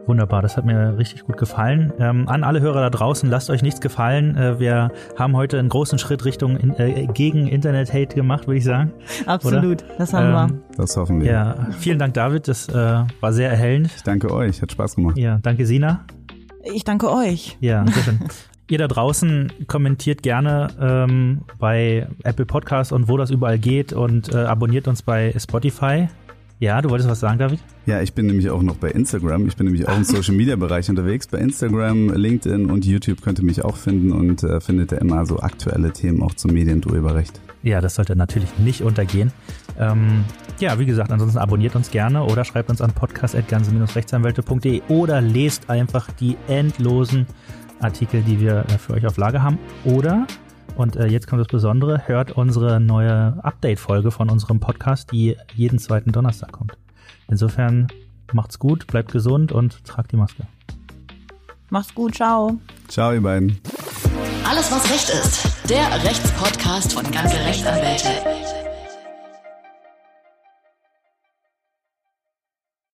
Wunderbar, das hat mir richtig gut gefallen. Ähm, an alle Hörer da draußen, lasst euch nichts gefallen. Äh, wir haben heute einen großen Schritt Richtung in, äh, gegen Internet-Hate gemacht, würde ich sagen. Absolut, das haben wir. Ähm, Das hoffen wir. ja, vielen Dank, David. Das äh, war sehr erhellend. Ich danke euch, hat Spaß gemacht. Ja, danke, Sina. Ich danke euch. Ja, sehr schön. Ihr da draußen kommentiert gerne ähm, bei Apple Podcasts und wo das überall geht und äh, abonniert uns bei Spotify. Ja, du wolltest was sagen, David? Ja, ich bin nämlich auch noch bei Instagram. Ich bin nämlich auch im Social Media Bereich unterwegs. Bei Instagram, LinkedIn und YouTube könnt ihr mich auch finden und äh, findet ihr immer so aktuelle Themen auch zum Medien- und Urheberrecht. Ja, das sollte natürlich nicht untergehen. Ähm, ja, wie gesagt, ansonsten abonniert uns gerne oder schreibt uns an podcast.ganze-rechtsanwälte.de oder lest einfach die endlosen Artikel, die wir äh, für euch auf Lager haben. Oder, und äh, jetzt kommt das Besondere, hört unsere neue Update-Folge von unserem Podcast, die jeden zweiten Donnerstag kommt. Insofern macht's gut, bleibt gesund und tragt die Maske. Macht's gut, ciao. Ciao, ihr beiden. Alles, was Recht ist. Der Rechtspodcast von ganze Rechtsanwälte.